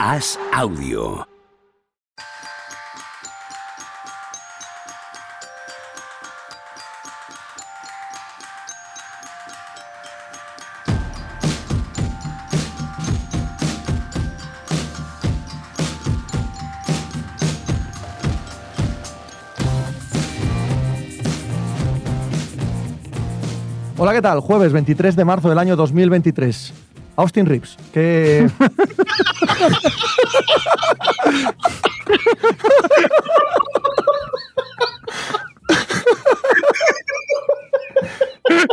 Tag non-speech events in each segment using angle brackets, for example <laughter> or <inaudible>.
Haz audio. Hola, ¿qué tal? Jueves 23 de marzo del año 2023. Austin Reeves, que...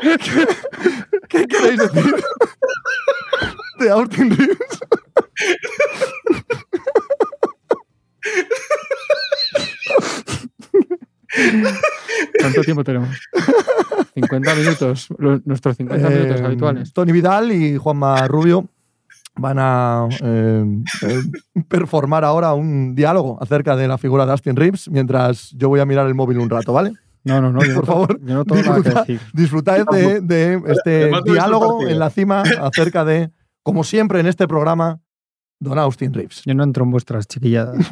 ¿Qué, qué queréis decir de Austin Reeves? ¿Cuánto tiempo tenemos? 50 minutos, nuestros 50 minutos Eh, habituales. Tony Vidal y Juanma Rubio van a eh, eh, performar ahora un diálogo acerca de la figura de Austin Reeves mientras yo voy a mirar el móvil un rato, ¿vale? No, no, no. Yo Por no, favor, yo no tengo nada que disfruta- decir. disfrutad de, de este diálogo en la cima acerca de, como siempre en este programa, Don Austin Reeves. Yo no entro en vuestras chiquilladas. <laughs>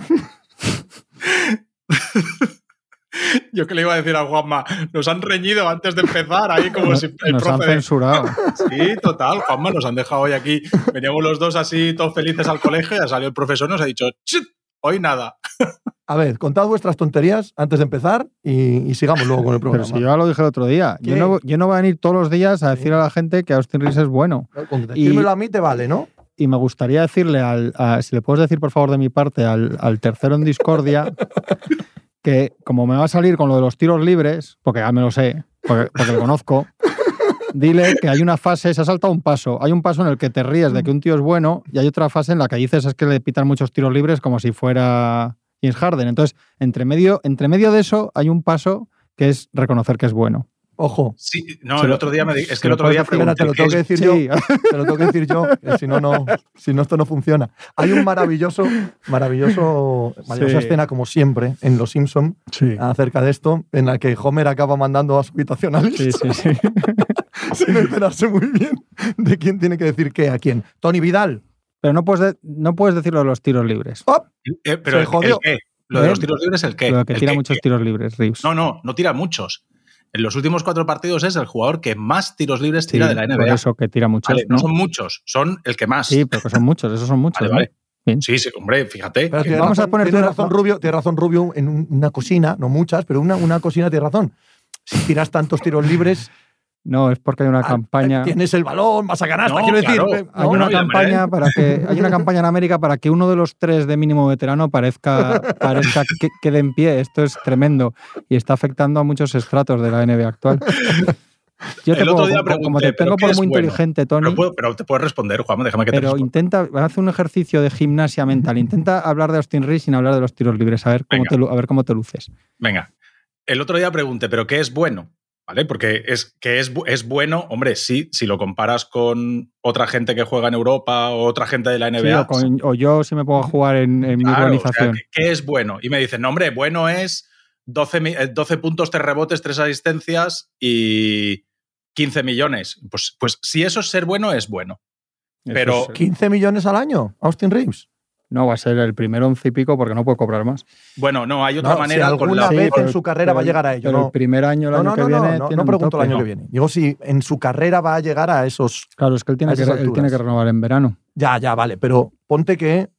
<laughs> Yo que le iba a decir a Juanma, nos han reñido antes de empezar, ahí como Nos, si el nos han de- censurado. Sí, total, Juanma, nos han dejado hoy aquí. Veníamos los dos así, todos felices al colegio, ya salió el profesor y nos ha dicho, "Chut, hoy nada. <laughs> A ver, contad vuestras tonterías antes de empezar y, y sigamos luego con el Pero programa. si yo ya lo dije el otro día. Yo no, yo no voy a venir todos los días a decir a la gente que Austin Reeves es bueno. Con decírmelo a mí te vale, ¿no? Y me gustaría decirle, al, a- si le puedes decir por favor de mi parte, al, al tercero en discordia, <laughs> que como me va a salir con lo de los tiros libres, porque ya me lo sé, porque, porque lo conozco, <laughs> dile que hay una fase, se ha saltado un paso. Hay un paso en el que te ríes de que un tío es bueno y hay otra fase en la que dices es que le pitan muchos tiros libres como si fuera James Harden. Entonces, entre medio, entre medio de eso hay un paso que es reconocer que es bueno. Ojo, Sí, no, el lo- otro día me di- es que el otro día espera, te lo tengo que pregunté, decir yo. <laughs> Sí, Te lo tengo que decir yo, que si no, no, si no, esto no funciona. Hay un maravilloso, maravilloso, maravillosa Sí. escena, como siempre, en Los Simpson sí. acerca de esto, en la que Homer acaba mandando a su habitación a Lisa Sí, sí, sí. <laughs> sin enterarse muy bien de quién tiene que decir qué a quién. Tony Vidal. Pero no puedes, de- no puedes decirlo de los tiros libres. ¡Oh! eh, pero Se el, jodió. el qué? Lo de ¿Eh? los tiros libres, ¿el qué? Lo que El tira qué, muchos qué. tiros libres, Reeves. No, no, no tira muchos. En los últimos cuatro partidos es el jugador que más tiros libres tira de la Por NBA. eso que tira muchos. Vale, no ¿no? son muchos, son el que más. Sí, pero que son muchos, esos son muchos. Vale. Bien. Sí, sí, hombre, fíjate. Pero que- vamos a poner tiene razón Rubio, tiene razón Rubio en un- una cocina, no muchas, pero una, una cocina tiene razón. Si tiras tantos tiros libres, No, es porque hay una ah, campaña. tienes el balón, vas a No, quiero decir. claro. eh, Hay no, una no, campaña para que hay una campaña en América para que uno de los tres de mínimo veterano parezca, parezca que quede en pie. Esto es tremendo y está afectando a muchos estratos de la NBA actual. <laughs> Yo te El otro puedo- día como, te ¿pero tengo por muy bueno? inteligente, Tony, pero, puedo- pero te puedes responder, Juan, déjame que te pero intenta haz un ejercicio de gimnasia mental. Intenta hablar de Austin Reeves sin hablar de los tiros libres. A ver cómo, Venga. te, lu- a ver cómo te luces. Venga, el otro día pregunté, ¿pero qué es bueno? ¿Vale? Porque es que es, es bueno, hombre, sí, si lo comparas con otra gente que juega en Europa o otra gente de la Sí, NBA. o, con- o yo si me puedo jugar en, en mi Claro, o sea, organización. ¿qué, qué es bueno? Y me dicen, no, hombre, bueno es 12, mi- eh, 12 puntos, 3 rebotes, 3 asistencias y 15 millones. Pues, pues si eso es ser bueno, es bueno. Pero- es- 15 millones al año, Austin Reeves. No va a ser el primero once y pico porque no puede cobrar más. Bueno, no, hay otra No, manera si con alguna la. Sí, vez pero- en su carrera pero va a llegar a ello. Pero No, el primer año, el no, año no, que no, viene, no, no, tiene no un pregunto el año que viene. Digo si en su carrera va a llegar a esos. Claro, es que él tiene, que, esas él tiene alturas. que renovar en verano. Ya, ya, vale, pero ponte que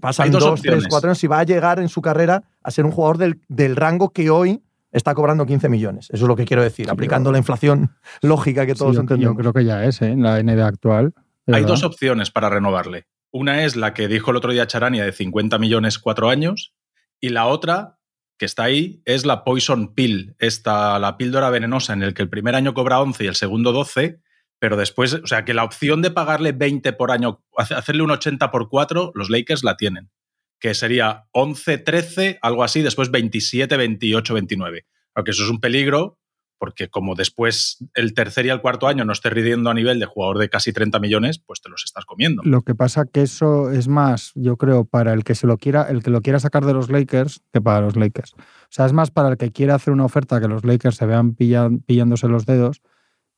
pasan Hay dos dos, tres, cuatro años y va a llegar en su carrera a ser un jugador del, del rango que hoy está cobrando 15 millones. Eso es lo que quiero decir, Sí, aplicando yo- la inflación <laughs> lógica que Sí, todos yo, yo entendemos. creo que ya es, ¿eh? En la NBA actual. Hay verdad. dos opciones para renovarle. Una es la que dijo el otro día Charania de 50 millones cuatro años y la otra que está ahí es la Poison Pill, esta, la píldora venenosa en el que el primer año cobra 11 y el segundo 12, pero después, o sea, que la opción de pagarle 20 por año, hace- hacerle un 80 por 4, los Lakers la tienen, que sería 11, 13, algo así, después 27, 28, 29. Aunque eso es un peligro porque como después el tercer y el cuarto año no estés ridiendo a nivel de jugador de casi 30 millones, pues te los estás comiendo. Lo que pasa que eso es más, yo creo, para el que se lo quiera, el que lo quiera sacar de los Lakers que para los Lakers. O sea, es más para el que quiera hacer una oferta que los Lakers se vean pillan- pillándose los dedos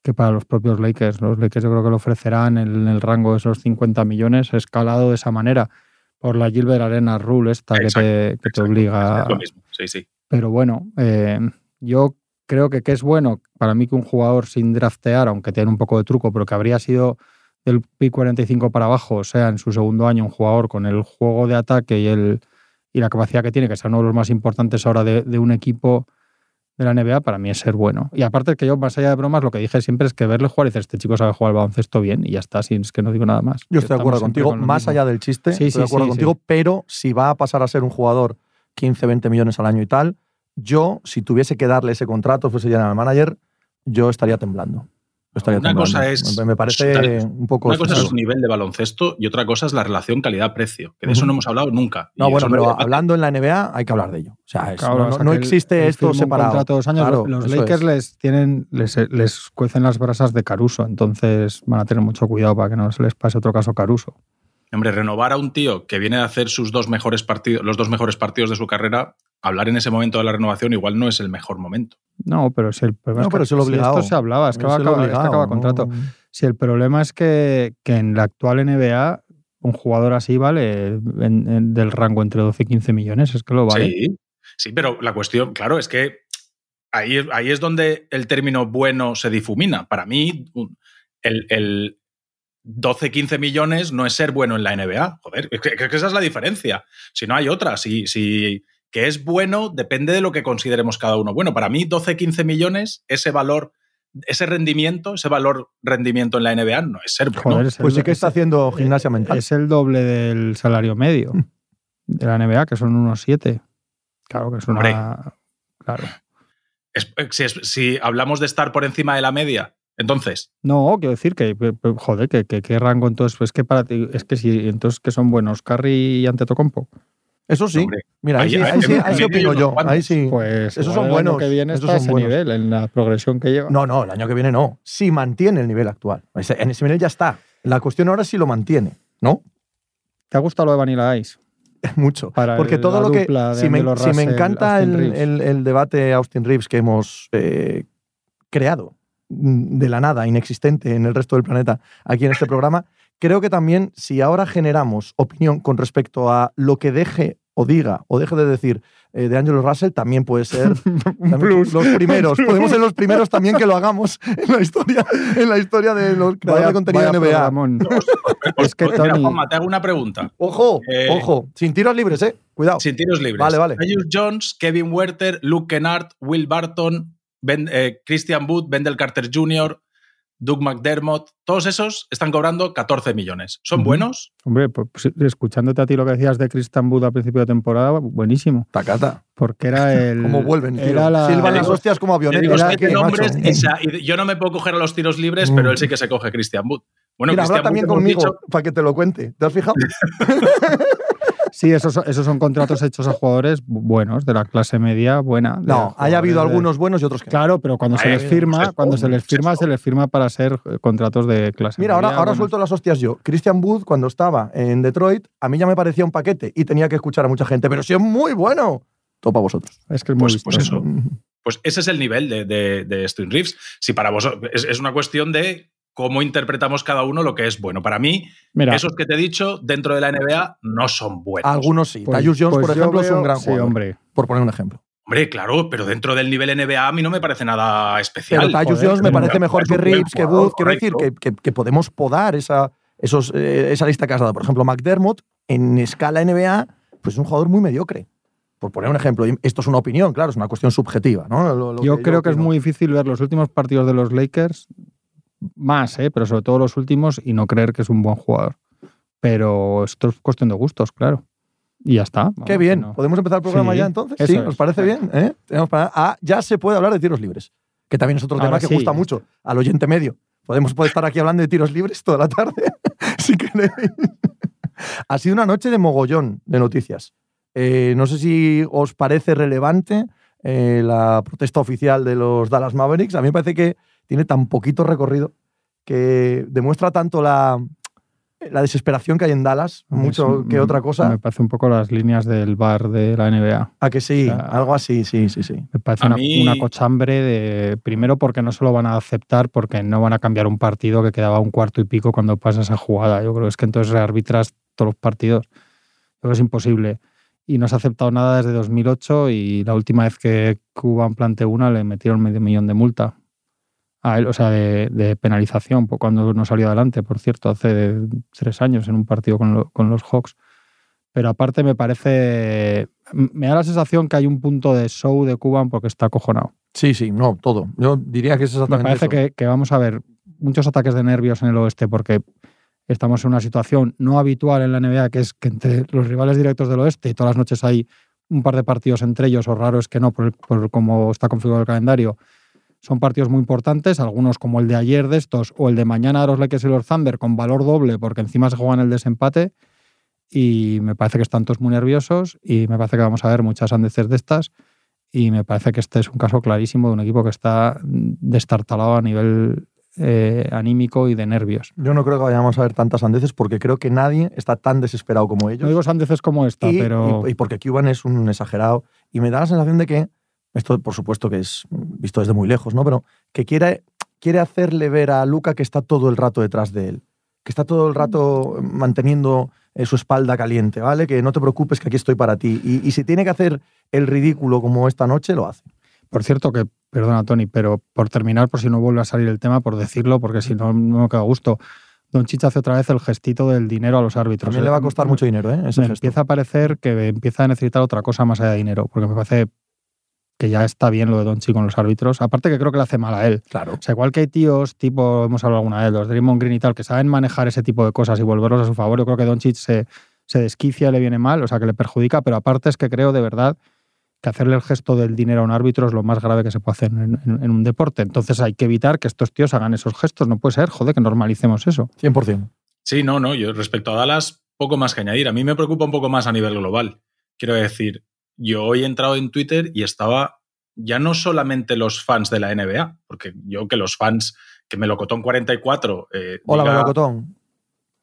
que para los propios Lakers. Los Lakers yo creo que lo ofrecerán en el rango de esos 50 millones escalado de esa manera. Por la Gilbert Arena Rule esta que te, que te obliga. Es lo mismo, sí, sí. Pero bueno, eh, yo creo que, que es bueno para mí que un jugador sin draftear, aunque tiene un poco de truco, pero que habría sido del pick 45 para abajo, o sea, en su segundo año, un jugador con el juego de ataque y, el, y la capacidad que tiene, que es uno de los más importantes ahora de, de un equipo de la NBA, para mí es ser bueno. Y aparte que yo, más allá de bromas, lo que dije siempre es que verle jugar y dices, este chico sabe jugar al baloncesto bien y ya está, sin, es que no digo nada más. Yo estoy de acuerdo contigo, con más mismo. allá del chiste, Sí, estoy sí, de acuerdo sí, contigo, pero si va a pasar a ser un jugador 15, 20 millones al año y tal, yo, si tuviese que darle ese contrato, fuese general manager, yo estaría temblando. Yo estaría Una temblando. cosa es- Me- parece un poco. Una cosa es su nivel de baloncesto y otra cosa es la relación calidad-precio, que de eso no hemos hablado nunca. No, bueno, pero hablando en la NBA hay que hablar de ello. O sea, es- Claro, no, o sea, existe él esto un separado. contrato de dos años, Claro, los Lakers es. les tienen les, les cuecen las brasas de Caruso, entonces van a tener mucho cuidado para que no se les pase otro caso Caruso. Hombre, renovar a un tío que viene a hacer sus dos mejores partidos, los dos mejores partidos de su carrera, hablar en ese momento de la renovación igual no es el mejor momento. No, pero si el problema No, es que pero es el si esto se hablaba, es que, va a Es el acabar, es que obligado, acaba ¿no? contrato. Si el problema es que, que en la actual NBA un jugador así vale en- en- del rango entre 12 y 15 millones, es que lo vale. Sí, sí, pero la cuestión, claro, es que ahí, ahí es donde el término bueno se difumina. Para mí, el, el 12-15 millones no es ser bueno en la NBA. Joder, es que, es que esa es la diferencia. Si no hay otra, si, si que es bueno depende de lo que consideremos cada uno. Bueno, para mí 12-15 millones, ese valor, ese rendimiento, ese valor rendimiento en la NBA no es ser bueno. Joder, es Pues el- sí que está es- haciendo gimnasia mental. Es el doble del salario medio de la NBA, que son unos 7. Claro que es una. Hombre. Claro. Es- si, es- si hablamos de estar por encima de la media, entonces, No, quiero decir que, joder, que, que, qué rango entonces, pues que para ti, es que si, entonces que son buenos, Curry y Antetokounmpo. Eso sí. hombre, Mira, ahí, Ahí- sí, ahí- ahí sí, en ahí sí medio opino yo. Ahí sí. Pues Esos son el buenos, año que viene esos está ese buenos. nivel, en la progresión que lleva. No, no, el año que viene no. Si mantiene el nivel actual. En ese nivel ya está. La cuestión ahora es si lo mantiene, ¿no? ¿Te ha gustado lo de Vanilla Ice? <laughs> Mucho. Para Porque el- todo lo que. Si me, si me encanta el, el- el debate Austin Reeves que hemos eh, creado de la nada, inexistente en el resto del planeta, aquí en este programa, creo que también si ahora generamos opinión con respecto a lo que deje o diga o deje de decir eh, de Angelo Russell, también puede ser <laughs> también plus. los primeros. <laughs> Podemos ser los primeros también que lo hagamos <laughs> en la historia, en la historia de los creadores de contenido de NBA. programón. es que Pues mira, Tony, Juanma, te hago una pregunta. Ojo, Eh, ojo, sin tiros libres, eh. Cuidado. Sin tiros libres. Vale, vale. Tyus Jones, Kevin Werther, Luke Kennard, Will Barton, Ben- eh, Christian Wood, Wendell Carter Jr., Doug McDermott, todos esos están cobrando 14 millones. ¿Son buenos? hombre, pues, pues, escuchándote a ti lo que decías de Christian Wood al principio de temporada, buenísimo. Tacata. Porque era <laughs> el. ¿Cómo vuelven, tío? Era la, Silban Te las hostias como y yo no me puedo coger a los tiros libres, Mm. pero él sí que se coge Christian Wood. Bueno, Mira, habla también conmigo dicho- para que te lo cuente. ¿Te has fijado? <laughs> Sí, esos, son- esos son contratos hechos a jugadores bu- buenos, de la clase media buena. No, haya habido de- algunos buenos y otros que no. Claro, pero cuando se les firma, cuando se les firma, se les firma para ser eh, contratos de clase Mira, ahora, media, ahora buenos. suelto las hostias yo. Christian Wood, cuando estaba en Detroit, a mí ya me parecía un paquete y tenía que escuchar a mucha gente, pero sí es muy bueno. Topa vosotros. Es que es muy Pues- pues eso. Pues ese es el nivel de, de, de. Si para vosotros es, es una cuestión de cómo interpretamos cada uno lo que es bueno. Para mí, Mira, esos que te he dicho dentro de la NBA no son buenos. Algunos sí. pues- Tyus Jones, pues por ejemplo, es un gran sí, jugador. hombre. Por poner un ejemplo. Hombre, claro, pero dentro del nivel NBA a mí no me parece nada especial. Pero Tyus Jones me parece mejor que Reeves, que Wood. Quiero decir que, correcto. que- que podemos podar esa, esos, eh, esa lista que has dado. Por ejemplo, McDermott, en escala NBA, pues es un jugador muy mediocre. Por poner un ejemplo, esto es una opinión, claro, es una cuestión subjetiva. ¿no? Lo- lo yo creo que es muy difícil ver los últimos partidos de los Lakers, más, ¿eh? pero sobre todo los últimos, y no creer que es un buen jugador. Pero esto es cuestión de gustos, claro. Y ya está. Qué vamos, bien. no. ¿Podemos empezar el programa Sí, ya entonces? Sí. ¿os parece bien? ¿Eh? Tenemos para- Ah, ya se puede hablar de tiros libres, que también es otro Ahora tema que sí. gusta mucho al oyente medio. Podemos puede estar aquí hablando de tiros libres toda la tarde, <laughs> si queréis. ha sido una noche de mogollón de noticias. Eh, no sé si os parece relevante eh, la protesta oficial de los Dallas Mavericks. A mí me parece que tiene tan poquito recorrido que demuestra tanto la, la desesperación que hay en Dallas, mucho sí, que me- otra cosa. Me parece un poco las líneas del bar de la NBA. A que sí, O sea, algo así, sí, sí, sí. Me parece una, mí- una cochambre de. Primero, porque no se lo van a aceptar, porque no van a cambiar un partido que quedaba un cuarto y pico cuando pasa esa jugada. Yo creo que es que entonces rearbitras todos los partidos. Pero es imposible. Y no se ha aceptado nada desde 2008 y la última vez que Cuban planteó una le metieron medio millón de multa. A él, o sea, de, de penalización por cuando no salió adelante, por cierto, hace tres años en un partido con, lo- con los Hawks. Pero aparte me parece... Me da la sensación que hay un punto de show de Cuban porque está acojonado. Sí, sí, no, todo. Yo diría que es Me exactamente parece eso. que, que vamos a ver muchos ataques de nervios en el oeste porque estamos en una situación no habitual en la NBA, que es que entre los rivales directos del oeste y todas las noches hay un par de partidos entre ellos, o raro es que no, por, por cómo está configurado el calendario. Son partidos muy importantes, algunos como el de ayer de estos, o el de mañana de los Lakers y los Thunder, con valor doble, porque encima se juegan el desempate. Y me parece que están todos muy nerviosos y me parece que vamos a ver muchas sandeces de estas. Y me parece que este es un caso clarísimo de un equipo que está destartalado a nivel eh, anímico y de nervios. Yo no creo que vayamos a ver tantas andeces porque creo que nadie está tan desesperado como ellos. No digo sandeces como esta, y, pero y- y porque Cuban es un exagerado. Y me da la sensación de que, esto por supuesto que es visto desde muy lejos, ¿no? Pero que quiere, quiere hacerle ver a Luca que está todo el rato detrás de él. Que está todo el rato manteniendo eh, su espalda caliente, ¿vale? Que no te preocupes que aquí estoy para ti. Y, y si tiene que hacer el ridículo como esta noche, lo hace. por cierto que, perdona Tony, pero por terminar, por si no vuelve a salir el tema, por decirlo, porque si no, no me queda gusto. Don Chicha hace otra vez el gestito del dinero a los árbitros. También le va a costar mucho dinero, ¿eh? Ese me gesto. empieza a parecer que empieza a necesitar otra cosa más allá de dinero, porque me parece que ya está bien lo de Donchi con los árbitros. Aparte que creo que le hace mal a él. Claro. O sea, igual que hay tíos, tipo, hemos hablado alguna vez, los Draymond Green y tal, que saben manejar ese tipo de cosas y volverlos a su favor. Yo creo que Doncic se, se desquicia, le viene mal, o sea, que le perjudica, pero aparte es que creo de verdad que hacerle el gesto del dinero a un árbitro es lo más grave que se puede hacer en, en- en un deporte. Entonces hay que evitar que estos tíos hagan esos gestos. No puede ser, joder, que normalicemos eso. 100%. Sí, no, no. Yo respecto a Dallas, poco más que añadir. A mí me preocupa un poco más a nivel global. Quiero decir, yo hoy he entrado en Twitter y estaba ya no solamente los fans de la NBA, porque yo que los fans, que Melocotón 44, eh, Hola, diga- Melocotón.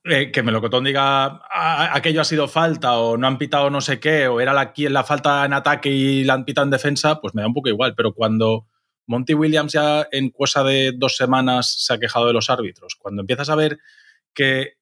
eh, que Melocotón diga "Ah, aquello ha sido falta o no han pitado no sé qué o era la, la falta en ataque y la han pitado en defensa, pues me da un poco igual. Pero cuando Monty Williams ya en cosa de dos semanas se ha quejado de los árbitros, cuando empiezas a ver que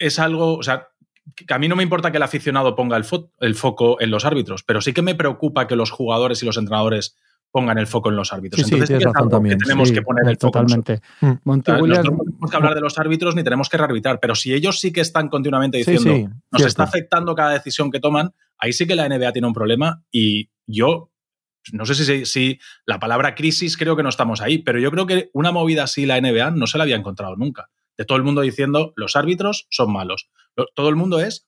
es algo, o sea, que a mí no me importa que el aficionado ponga el, fo- el foco en los árbitros, pero sí que me preocupa que los jugadores y los entrenadores pongan el foco en los árbitros. Sí, sí, Entonces, tienes sí que es razón algo también. que tenemos Sí, que poner el foco nosotros. Totalmente. Mm. Monty O sea, Williams- nosotros no tenemos que hablar de los árbitros ni tenemos que rearbitrar, pero si ellos sí que están continuamente diciendo sí. nos cierto. está afectando cada decisión que toman, ahí sí que la NBA tiene un problema y yo no sé si, si la palabra crisis creo que no estamos ahí, pero yo creo que una movida así la NBA no se la había encontrado nunca. De todo el mundo diciendo los árbitros son malos. Lo- Todo el mundo es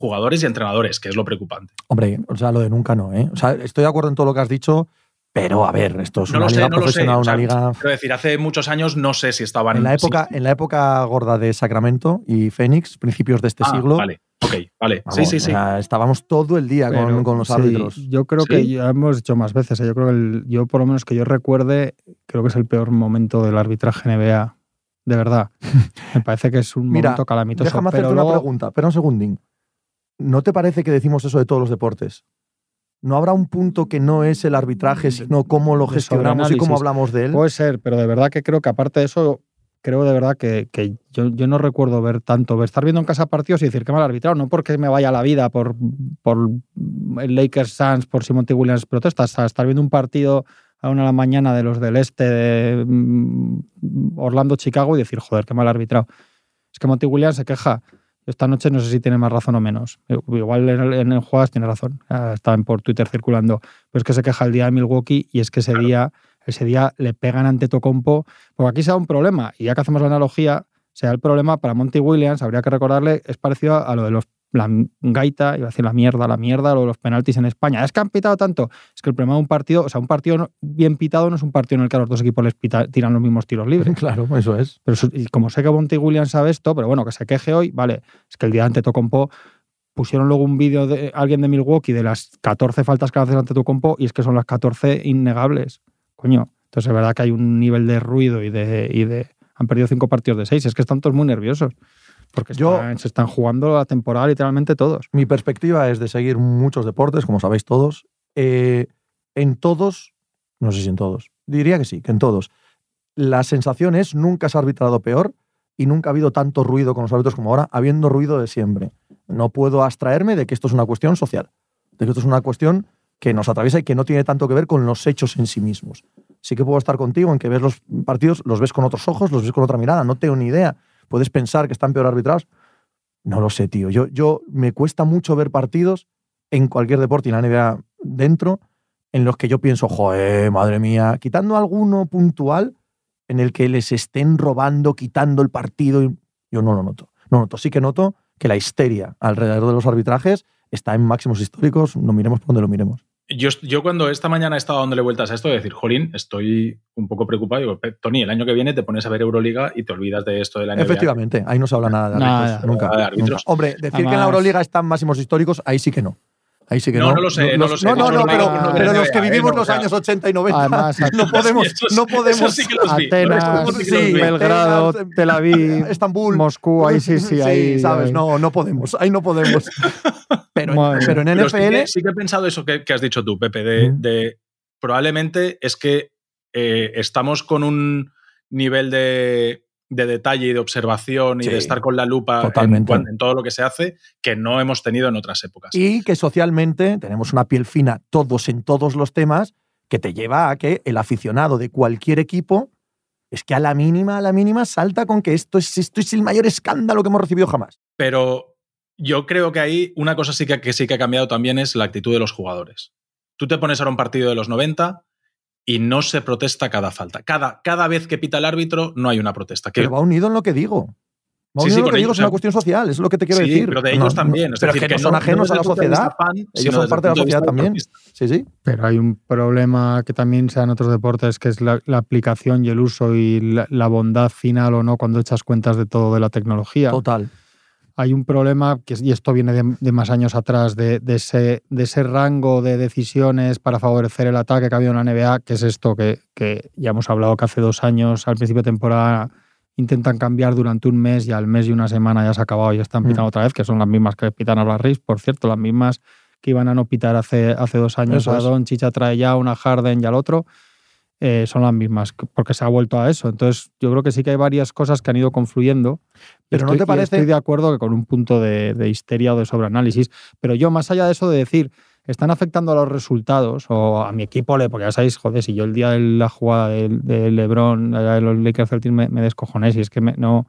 jugadores y entrenadores, que es lo preocupante. Hombre, o sea, lo de nunca no, ¿eh? O sea, estoy de acuerdo en todo lo que has dicho, pero a ver, esto es No una lo sé, liga no lo sé. profesional, O sea, una liga. Quiero decir, hace muchos años no sé si estaban En la época, sí. en la época gorda de Sacramento y Phoenix, principios de este Ah, siglo, Vale, ok, vale. vamos, sí, sí, sí. estábamos todo el día con, Pero, con los sí, árbitros. yo creo ¿Sí? que ya hemos dicho más veces. ¿eh? Yo creo que el- yo, por lo menos que yo recuerde, creo que es el peor momento del arbitraje NBA. De verdad. <laughs> Me parece que es un Mira, momento calamitoso. Déjame pero hacerte una pregunta, pero un segundín. ¿No te parece que decimos eso de todos los deportes? ¿No habrá un punto que no es el arbitraje, sino cómo lo gestionamos y cómo hablamos de él? Puede ser, pero de verdad que creo que aparte de eso, creo de verdad que, que yo, yo no recuerdo ver tanto, ver- estar viendo en casa partidos y decir que mal arbitrado, no porque me vaya la vida por, por el Lakers Suns, por si Monty Williams protesta, hasta estar viendo un partido a una de la mañana de los del este de mm, Orlando, Chicago y decir, joder, qué mal arbitrado. Es que Monty Williams se queja. Esta noche no sé si tiene más razón o menos. Igual en el, en juegas tiene razón. Estaban por Twitter circulando. Pero es que se queja el día de Milwaukee y es que ese día ese día le pegan ante Tocompo. Porque aquí se da un problema, y ya que hacemos la analogía, se da el problema para Monty Williams, habría que recordarle, es parecido a lo de los la gaita, iba a decir la mierda, la mierda, lo de los penaltis en España. Es que han pitado tanto. Es que el problema de un partido, o sea, un partido bien pitado no es un partido en el que a los dos equipos les pita- tiran los mismos tiros libres. <laughs> Claro, eso es. Pero y como sé que Monty Williams sabe esto, pero bueno, que se queje hoy, vale, es que el día ante Tocompo pusieron luego un vídeo de alguien de Milwaukee de las 14 faltas que haces ante Tocompo y es que son las 14 innegables. Coño, entonces es verdad que hay un nivel de ruido y de, y de han perdido cinco partidos de seis, es que están todos muy nerviosos. Porque Yo- están- se están jugando la temporada literalmente todos. Mi perspectiva es de seguir muchos deportes, como sabéis todos. Eh, en todos, no sé si en todos, diría que sí, que en todos. La sensación es nunca se ha arbitrado peor y nunca ha habido tanto ruido con los árbitros como ahora, habiendo ruido de siempre. no puedo abstraerme de que esto es una cuestión social, de que esto es una cuestión que nos atraviesa y que no tiene tanto que ver con los hechos en sí mismos. Sí que puedo estar contigo en que ves los partidos, los ves con otros ojos, los ves con otra mirada, no tengo ni idea. Puedes pensar que están peor arbitrados. No lo sé, tío. Yo, yo me cuesta mucho ver partidos en cualquier deporte y la NBA dentro en los que yo pienso, joder, madre mía, quitando alguno puntual en el que les estén robando, quitando el partido. Yo no lo noto. No noto. Sí que noto que la histeria alrededor de los arbitrajes está en máximos históricos, no miremos por donde lo miremos. Yo, yo, cuando esta mañana he estado dándole vueltas a esto, de decir, Jolín, estoy un poco preocupado. Digo, Tony, el año que viene te pones a ver Euroliga y te olvidas de esto de la NBA. Efectivamente, ahí no se habla nada de árbitros. nunca, de árbitros. Hombre, decir que en la Euroliga están máximos históricos, ahí sí que no. Ahí sí que no. No, no lo sé, no, lo sé. No, no, no, pero, pero los que vivimos los años 80 y 90 Además, <laughs> no podemos, no podemos. Sí que los vi. Atenas, sí, Belgrado, Tel Aviv, Estambul, Moscú, ahí sí, sí, <laughs> ahí. Sí, sabes, no, no podemos, ahí no podemos. <laughs> Pero, pero en NFL. Sí que he pensado eso que, que has dicho tú, Pepe, de, de probablemente es que eh, estamos con un nivel de de detalle y de observación y de estar con la lupa en, en, todo lo que se hace que no hemos tenido en otras épocas. Y que socialmente tenemos una piel fina todos en todos los temas que te lleva a que el aficionado de cualquier equipo es que a la mínima, a la mínima salta con que esto es, esto es el mayor escándalo que hemos recibido jamás. Pero yo creo que ahí una cosa sí que, que sí que ha cambiado también es la actitud de los jugadores. Tú te pones ahora un partido de los 90 y no se protesta cada falta. Cada, cada vez que pita el árbitro no hay una protesta. Pero va unido en lo que digo. Va unido en lo que digo, es una cuestión social, es lo que te quiero sí, decir. pero de ellos también. pero decir, que, no son ajenos a la sociedad. ellos son parte de la sociedad también. Sí, sí. Pero hay un problema que también se da en otros deportes, que es la, aplicación y el uso y la, la, bondad final o no cuando echas cuentas de todo de la tecnología. Total hay un problema, que, y esto viene de, más años atrás, de, ese, de, ese, rango de decisiones para favorecer el ataque que ha habido en la NBA, que es esto que, ya hemos hablado que hace dos años, al principio de temporada, intentan cambiar durante un mes y al mes y una semana ya se ha acabado y ya están pitando mm. otra vez, que son las mismas que pitan a las Riz, por cierto, las mismas que iban a no pitar hace, hace dos años. a Don Chicha trae ya una Harden y al otro. Eh, son las mismas, porque se ha vuelto a eso. Entonces, yo creo que sí que hay varias cosas que han ido confluyendo. Pero no te parece. Estoy de acuerdo que con un punto de, histeria o de sobreanálisis. Pero yo, más allá de eso, de decir, están afectando a los resultados o a mi equipo, porque ya sabéis, joder, si yo el día de la jugada de, LeBron, de los Lakers Celtics, me, me descojoné, si es que no,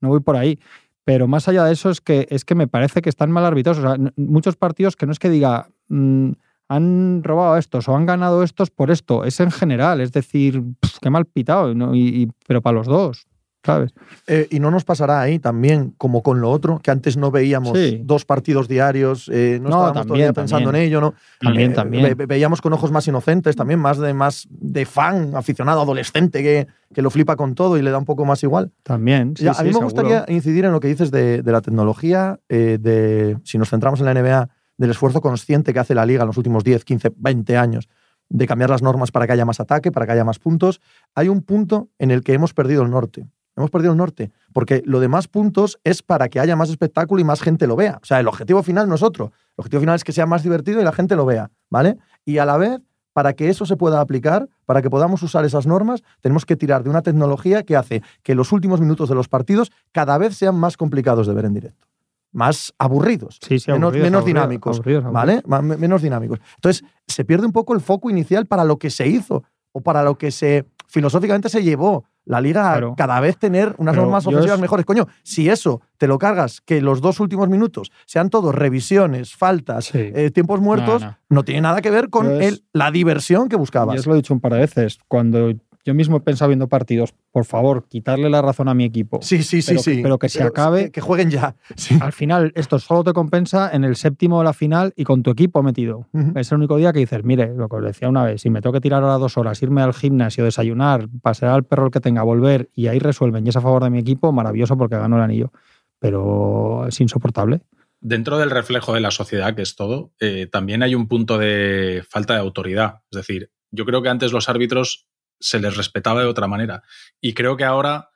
no voy por ahí. Pero más allá de eso, es que, es que me parece que están mal arbitrados. O sea, muchos partidos que no es que diga. Mm, han robado estos o han ganado estos por esto. Es en general, es decir, qué mal pitado, y, pero para los dos. ¿sabes? Eh, y no nos pasará ahí también, como con lo otro, que antes no veíamos dos partidos diarios, eh, no, estábamos todavía pensando en ello, ¿no? También, eh, también. veíamos con ojos más inocentes, también más de, más de fan, aficionado, adolescente, que, que lo flipa con todo y le da un poco más igual. También. Sí, a mí me gustaría incidir en lo que dices de, de la tecnología, de si nos centramos en la NBA del esfuerzo consciente que hace la liga en los últimos 10, 15, 20 años de cambiar las normas para que haya más ataque, para que haya más puntos, hay un punto en el que hemos perdido el norte. Hemos perdido el norte, porque lo de más puntos es para que haya más espectáculo y más gente lo vea. O sea, el objetivo final no es otro. El objetivo final es que sea más divertido y la gente lo vea, ¿vale? Y a la vez, para que eso se pueda aplicar, para que podamos usar esas normas, tenemos que tirar de una tecnología que hace que los últimos minutos de los partidos cada vez sean más complicados de ver en directo más aburridos, menos, dinámicos, ¿vale? Menos dinámicos. Entonces, se pierde un poco el foco inicial para lo que se hizo o para lo que se filosóficamente se llevó la liga a cada vez tener unas normas ofensivas mejores. Coño, si eso te lo cargas, que los dos últimos minutos sean todos revisiones, faltas, eh, tiempos muertos, no, tiene nada que ver con el, la diversión que buscabas. Yo os lo he dicho un par de veces. Cuando yo mismo he pensado viendo partidos, por favor, quitarle la razón a mi equipo. Sí, sí, sí, sí. Pero que se acabe. Que, jueguen ya. Al final, esto solo te compensa en el séptimo de la final y con tu equipo metido. Es el único día que dices, mire, lo que os decía una vez, si me tengo que tirar ahora dos horas, irme al gimnasio, desayunar, pasear al perro el que tenga, volver y ahí resuelven y es a favor de mi equipo, maravilloso porque ganó el anillo. Pero es insoportable dentro del reflejo de la sociedad, que es todo, eh, también hay un punto de falta de autoridad. Es decir, yo creo que antes los árbitros se les respetaba de otra manera. Y creo que ahora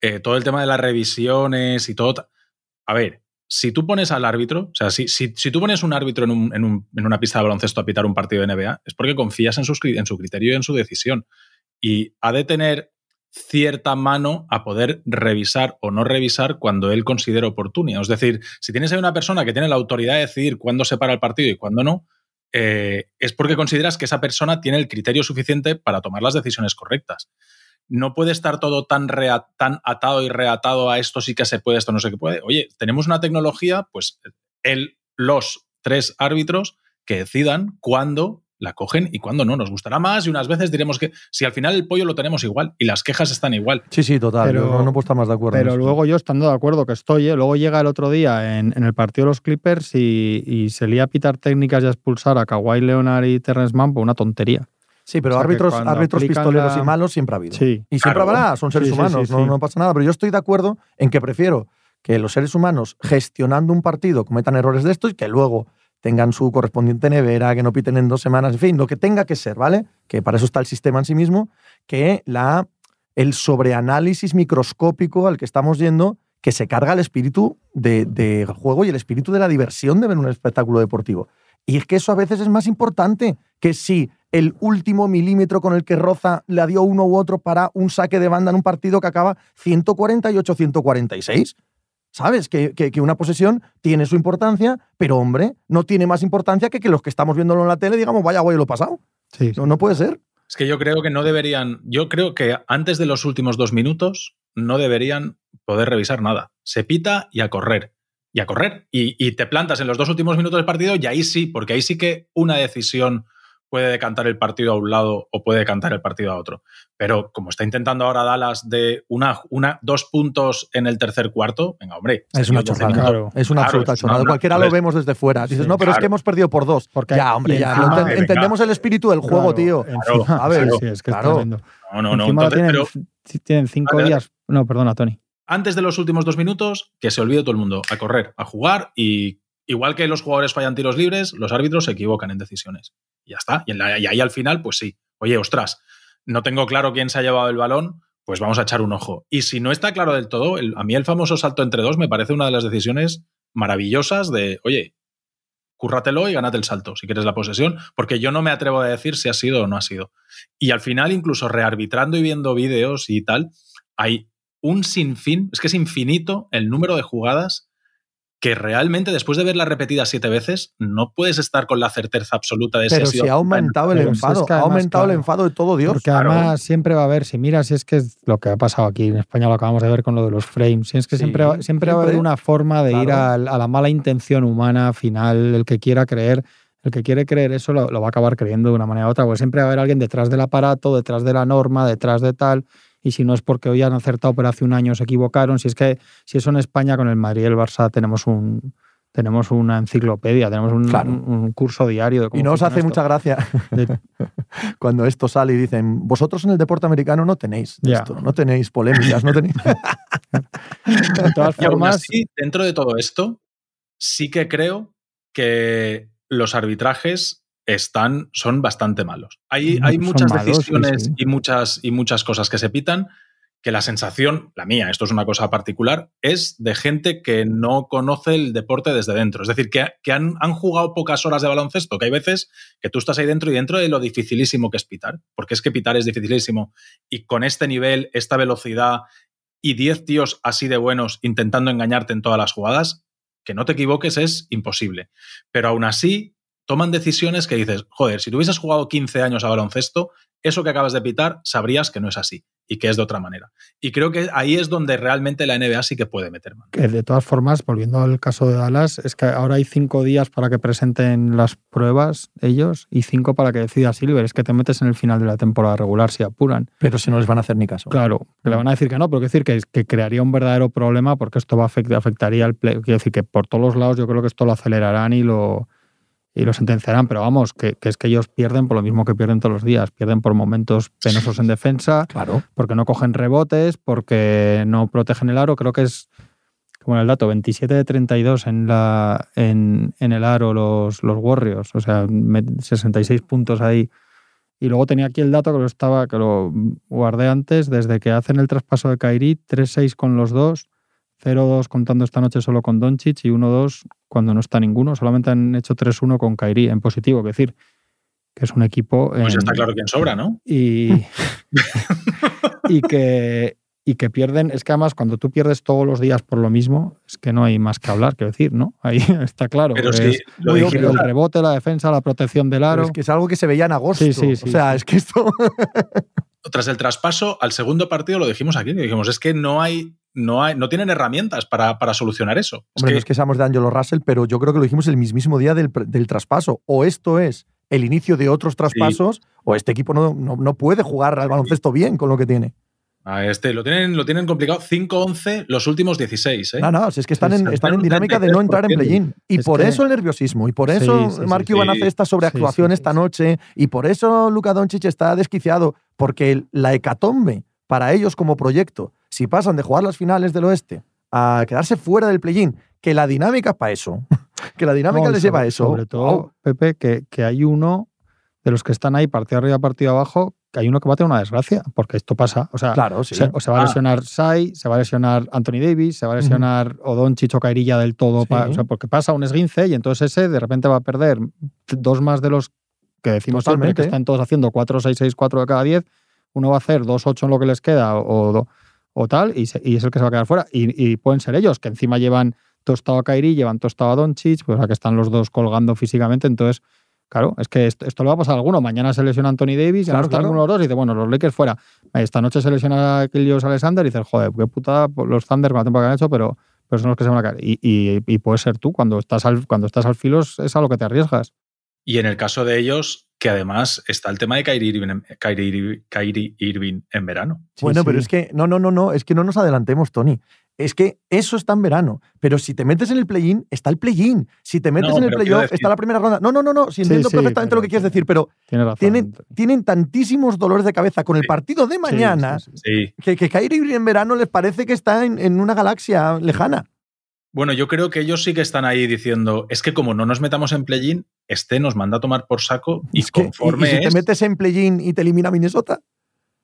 eh, todo el tema de las revisiones y todo... A ver, si tú pones al árbitro, o sea, si, si, tú pones un árbitro en, un, en, un, en, una pista de baloncesto a pitar un partido de NBA, es porque confías en, sus, en su criterio y en su decisión. Y ha de tener cierta mano a poder revisar o no revisar cuando él considere oportuno. Es decir, si tienes ahí una persona que tiene la autoridad de decidir cuándo se para el partido y cuándo no, eh, es porque consideras que esa persona tiene el criterio suficiente para tomar las decisiones correctas. No puede estar todo tan, tan atado y reatado a esto sí que se puede, esto no sé qué puede. Oye, tenemos una tecnología, pues él, los tres árbitros que decidan cuándo la cogen y cuando no. Nos gustará más y unas veces diremos que si al final el pollo lo tenemos igual y las quejas están igual. Sí, sí, total. Pero, no, no puedo estar más de acuerdo. Pero luego yo estando de acuerdo que estoy, ¿eh? luego llega el otro día en, el partido de los Clippers y, se lía a pitar técnicas y a expulsar a Kawhi Leonard y Terrence Mann por una tontería. Sí, pero árbitros, árbitros pistoleros y malos siempre ha habido. Sí. Y siempre habrá, son seres humanos, no, no pasa nada. Pero yo estoy de acuerdo en que prefiero que los seres humanos gestionando un partido cometan errores de estos y que luego tengan su correspondiente nevera, que no piten en dos semanas, en fin, lo que tenga que ser, ¿vale? Que para eso está el sistema en sí mismo, que la, el sobreanálisis microscópico al que estamos yendo, que se carga el espíritu del de juego y el espíritu de la diversión de ver un espectáculo deportivo. Y es que eso a veces es más importante que si el último milímetro con el que Roza le dio uno u otro para un saque de banda en un partido que acaba 148-146. ¿Sabes? Que, una posesión tiene su importancia, pero hombre, no tiene más importancia que que los que estamos viéndolo en la tele digamos, vaya güey, lo he pasado. Sí. No, no puede ser. Es que yo creo que no deberían, yo creo que antes de los últimos dos minutos no deberían poder revisar nada. Se pita y a correr. Y a correr. Y, y te plantas en los dos últimos minutos del partido y ahí sí, porque ahí sí que una decisión puede decantar el partido a un lado o puede decantar el partido a otro. Pero como está intentando ahora Dallas de una, una, dos puntos en el tercer cuarto, venga, hombre. Es una chorrada. Es una absoluta chorrada. Cualquiera lo vemos desde fuera. Dices, no, pero es que hemos perdido por dos. Porque ya, hombre, ya. entendemos el espíritu del juego, tío. a ver, sí, es que claro. No, no, no. tienen, cinco días. No, perdona, Tony. Antes de los últimos dos minutos, que se olvide todo el mundo a correr, a jugar y igual que los jugadores fallan tiros libres, los árbitros se equivocan en decisiones. Y ya está. Y, ahí al final, pues sí. Oye, ostras, no tengo claro quién se ha llevado el balón, pues vamos a echar un ojo. Y si no está claro del todo, a mí el famoso salto entre dos me parece una de las decisiones maravillosas de, oye, cúrratelo y gánate el salto si quieres la posesión, porque yo no me atrevo a decir si ha sido o no ha sido. Y al final, incluso rearbitrando y viendo vídeos y tal, hay un sinfín, es que es infinito el número de jugadas que realmente después de verla repetida siete veces no puedes estar con la certeza absoluta de Pero si ha aumentado el enfado, ha aumentado el enfado de todo Dios. Porque además siempre va a haber, si miras, si es que es lo que ha pasado aquí en España, lo acabamos de ver con lo de los frames, si es que siempre, siempre, va a haber una forma de ir a, la mala intención humana final, el que quiera creer. El que quiere creer eso lo, lo va a acabar creyendo de una manera u otra, porque siempre va a haber alguien detrás del aparato, detrás de la norma, detrás de tal y si no es porque hoy han acertado, pero hace un año se equivocaron. Si es que si eso en España con el Madrid y el Barça tenemos un tenemos una enciclopedia, tenemos un, curso diario de Y no os hace mucha gracia <laughs> cuando esto sale y dicen, vosotros en el deporte americano no tenéis esto, no tenéis polémicas, no tenéis... <laughs> de todas formas... dentro de todo esto, sí que creo que los arbitrajes están, son bastante malos. Hay, hay muchas decisiones Y, muchas, y muchas cosas que se pitan que la sensación, la mía, esto es una cosa particular, es de gente que no conoce el deporte desde dentro. Es decir, que, que han, han, jugado pocas horas de baloncesto, que hay veces que tú estás ahí dentro y dentro de lo dificilísimo que es pitar, porque es que pitar es dificilísimo. Y con este nivel, esta velocidad y 10 tíos así de buenos intentando engañarte en todas las jugadas, que no te equivoques es imposible. Pero aún así, toman decisiones que dices, joder, si tú hubieses jugado 15 años a baloncesto, eso que acabas de pitar sabrías que no es así y que es de otra manera. Y creo que ahí es donde realmente la NBA sí que puede meter mano. Que de todas formas, volviendo al caso de Dallas, es que ahora hay cinco días para que presenten las pruebas ellos y cinco para que decida Silver. Es que te metes en el final de la temporada regular si apuran. Pero si no les van a hacer ni caso. Claro, le van a decir que no, pero quiero decir que, que crearía un verdadero problema porque esto va a afectaría al play. Quiero decir que por todos los lados yo creo que esto lo acelerarán y lo y lo sentenciarán, pero vamos, que, es que ellos pierden por lo mismo que pierden todos los días, pierden por momentos penosos en defensa, claro. porque no cogen rebotes, porque no protegen el aro, creo que es como el dato, 27 de 32 en, la, en, el aro los, los Warriors, o sea, 66 puntos ahí. Y luego tenía aquí el dato que lo estaba, que lo guardé antes, desde que hacen el traspaso de Kairi, 3-6 con los dos, 0-2 contando esta noche solo con Doncic y 1-2 cuando no está ninguno. Solamente han hecho 3-1 con Kairi en positivo, es decir, que es un equipo. Pues está claro quién sobra, ¿no? Y. <laughs> y que, y que pierden. Es que además, cuando tú pierdes todos los días por lo mismo, es que no hay más que hablar, quiero decir, ¿no? Ahí <laughs> está claro. Pero es sí, lo obvio, el rebote, la defensa, la protección del Pero aro. es que es algo que se veía en agosto. Sí, sí, sí, o sea, sí. es que esto. Tras el traspaso, al segundo partido lo dijimos aquí, que dijimos, es que no hay, no hay, no tienen herramientas para, para solucionar eso. Es Hombre, que- no es que seamos de Angelo Russell, pero yo creo que lo dijimos el mismísimo día del, traspaso. O esto es el inicio de otros traspasos, o este equipo no, no, no puede jugar al baloncesto bien con lo que tiene. a este lo tienen, lo tienen complicado. 5-11 los últimos 16. ¿eh? No, no, si es que están, Sí, en, están en dinámica de no entrar en 33%. play-in. Y Es por que- eso el nerviosismo, y por eso sí, sí, Mark sí. Cuban hace esta sobreactuación Sí, sí, esta sí. noche, y por eso Luka Doncic está desquiciado, porque la hecatombe para ellos como proyecto, si pasan de jugar las finales del oeste a quedarse fuera del play-in, que la dinámica es para eso, <laughs> que la dinámica No, les lleva a eso. Sobre todo, Wow. Pepe, que, que hay uno de los que están ahí, partido arriba, partido abajo, que hay uno que va a tener una desgracia, porque esto pasa. O sea, Claro, sí. se, o se va a Ah. lesionar Sai, se va a lesionar Anthony Davis, se va a lesionar Odon Chicho Cairilla del todo, Sí. pa- o sea, porque pasa un esguince y entonces ese de repente va a perder dos más de los que decimos siempre Totalmente. que están todos haciendo 4, 6, 6, 4 de cada 10. Uno va a hacer 2, 8 en lo que les queda o, o, o tal, y, se- y es el que se va a quedar fuera. Y, y pueden ser ellos, que encima llevan tostado a Kairi, llevan tostado a Doncic, pues o sea, que están los dos colgando físicamente. Entonces, claro, es que esto, esto le va a pasar a alguno. Mañana se lesiona Anthony Davis, y Claro, ahora está claro. ninguno de los dos, y dice, bueno, los Lakers fuera. Esta noche se lesiona a Kilios Alexander y dices, joder, qué putada los Thunder con la temporada que han hecho, pero, pero son los que se van a caer. Y, y, y puede ser tú, cuando estás al, cuando estás al filo es a lo que te arriesgas. Y en el caso de ellos, que además está el tema de Kyrie Irving, en- Kyrie Irving- Kyrie Irving en verano. Sí, bueno, pero es que no, no, no, no, es que no nos adelantemos, Tony. Es que eso está en verano. Pero si te metes en el play-in, está el play-in. Si te metes No, en el playoff, está la primera ronda. No, no, no, no. Si entiendo sí, perfectamente lo que quieres decir, pero razón. tienen, tienen tantísimos dolores de cabeza con el partido de mañana sí, sí. Sí. que, que Kyrie Irving en verano les parece que está en, en una galaxia lejana. Bueno, yo creo que ellos sí que están ahí diciendo, es que como no nos metamos en play-in, este nos manda a tomar por saco y Es que- y- conforme y, si te es- metes en play-in y te elimina Minnesota.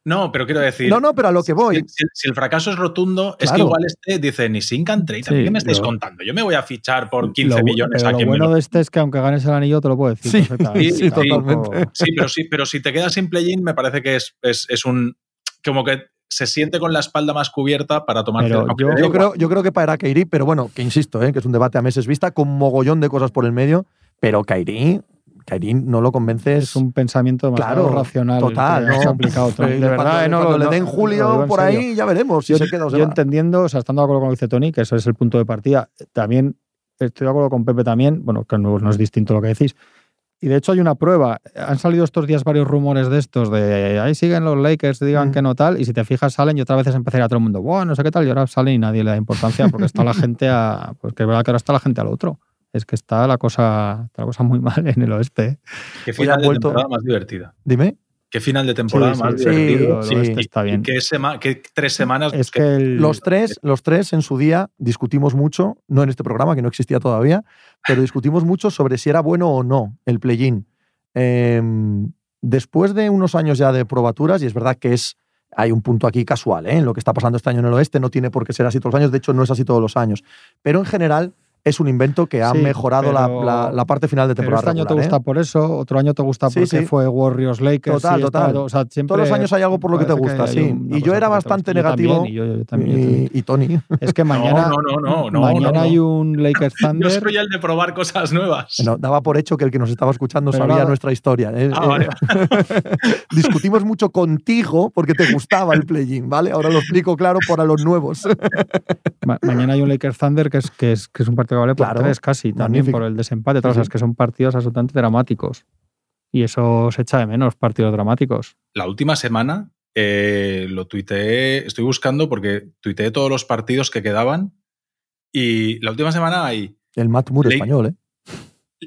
No, pero quiero decir... No, no, pero a lo que voy. Si, si el fracaso es rotundo, es que igual este dice, ni sin country, Sí, ¿qué me estáis lo- contando? Yo me voy a fichar por 15 Lo bu- millones pero a lo quien me bueno lo- de este es que aunque ganes el anillo te lo puedo decir. Sí, perfectamente. sí, Tampoco- totalmente. Sí, pero sí, pero si te quedas sin play-in, me parece que es, es, es un... Como que se siente con la espalda más cubierta para tomar... Yo- Yo creo, yo creo que para Kairi, pero bueno, que insisto, ¿eh? que es un debate a meses vista, con mogollón de cosas por el medio, pero Kairi, Kairi no lo convences. Es un pensamiento demasiado Claro, racional. total, ¿no? aplicado, Tony. Eh, De verdad, cuando, eh, no, cuando lo- le den no, Julio por serio. ahí, ya veremos si yo, se queda o se yo va. entendiendo, o sea, estando de acuerdo con lo que dice Tony, que eso es el punto de partida, también estoy de acuerdo con Pepe también, bueno, que no, no es distinto lo que decís. Y de hecho hay una prueba, han salido estos días varios rumores de estos, de ahí siguen los Lakers, digan Mm. que no tal, y si te fijas salen y otra vez empezaría todo el mundo, bueno, no sé qué tal, y ahora salen y nadie le da importancia porque está la <laughs> gente a, pues que es verdad que ahora está la gente al otro. Es que está la cosa, está la cosa muy <laughs> mal en el oeste. ¿eh? Qué Hoy final han de vuelto- temporada más divertida. Dime. Qué final de temporada Sí, más sí, divertido. sí, sí. está bien. Qué, sema- qué tres semanas... Es que el- Los tres, los tres en su día discutimos mucho, no en este programa que no existía todavía, pero discutimos mucho sobre si era bueno o no el play-in. Em, después de unos años ya de probaturas, y es verdad que es hay un punto aquí casual ¿eh? en lo que está pasando este año en el oeste, no tiene por qué ser así todos los años, de hecho no es así todos los años, pero en general es un invento que ha Sí, mejorado la, pero- la- la parte final de Pero temporada. este año te regular, ¿eh? gusta por eso, otro año te gusta Sí, porque sí. fue Warriors Lakers. Total, total. esta- o sea, siempre Todos los años hay algo por lo que te gusta, sí. Y yo era bastante gusta. Yo también, negativo. y yo- yo también, yo también. Y, y Tony. <laughs> Es que mañana, no, no, no, no, mañana no, hay un Lakers <laughs> Yo Thunder. soy el de probar cosas nuevas. No, daba por hecho que el que nos estaba escuchando Pero sabía nuestra historia. ¿eh? Ah, Eh, vale. <laughs> Discutimos mucho contigo porque te gustaba el play-in, ¿vale? Ahora lo explico claro para los nuevos. ma- mañana hay un Lakers Thunder que es, que es, que es un partido que vale por Claro. tres casi, también Magnífico. por el desempate. Todas Sí, las que son partidos absolutamente dramáticos. Y eso se echa de menos, partidos dramáticos. La última semana eh, lo tuiteé, estoy buscando porque tuiteé todos los partidos que quedaban y la última semana hay El Matt Moore Lake- español, ¿eh?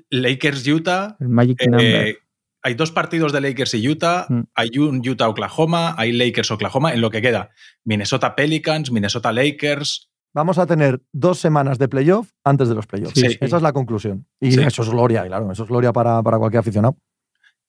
Lakers-Utah, El Magic eh, hay dos partidos de Lakers y Utah, Mm. hay un Utah-Oklahoma, hay Lakers-Oklahoma, en lo que queda Minnesota-Pelicans, Minnesota-Lakers, Vamos a tener dos semanas de playoff antes de los playoffs. Sí, sí. Esa es la conclusión. Y Sí. eso es gloria, claro. Eso es gloria para, para cualquier aficionado.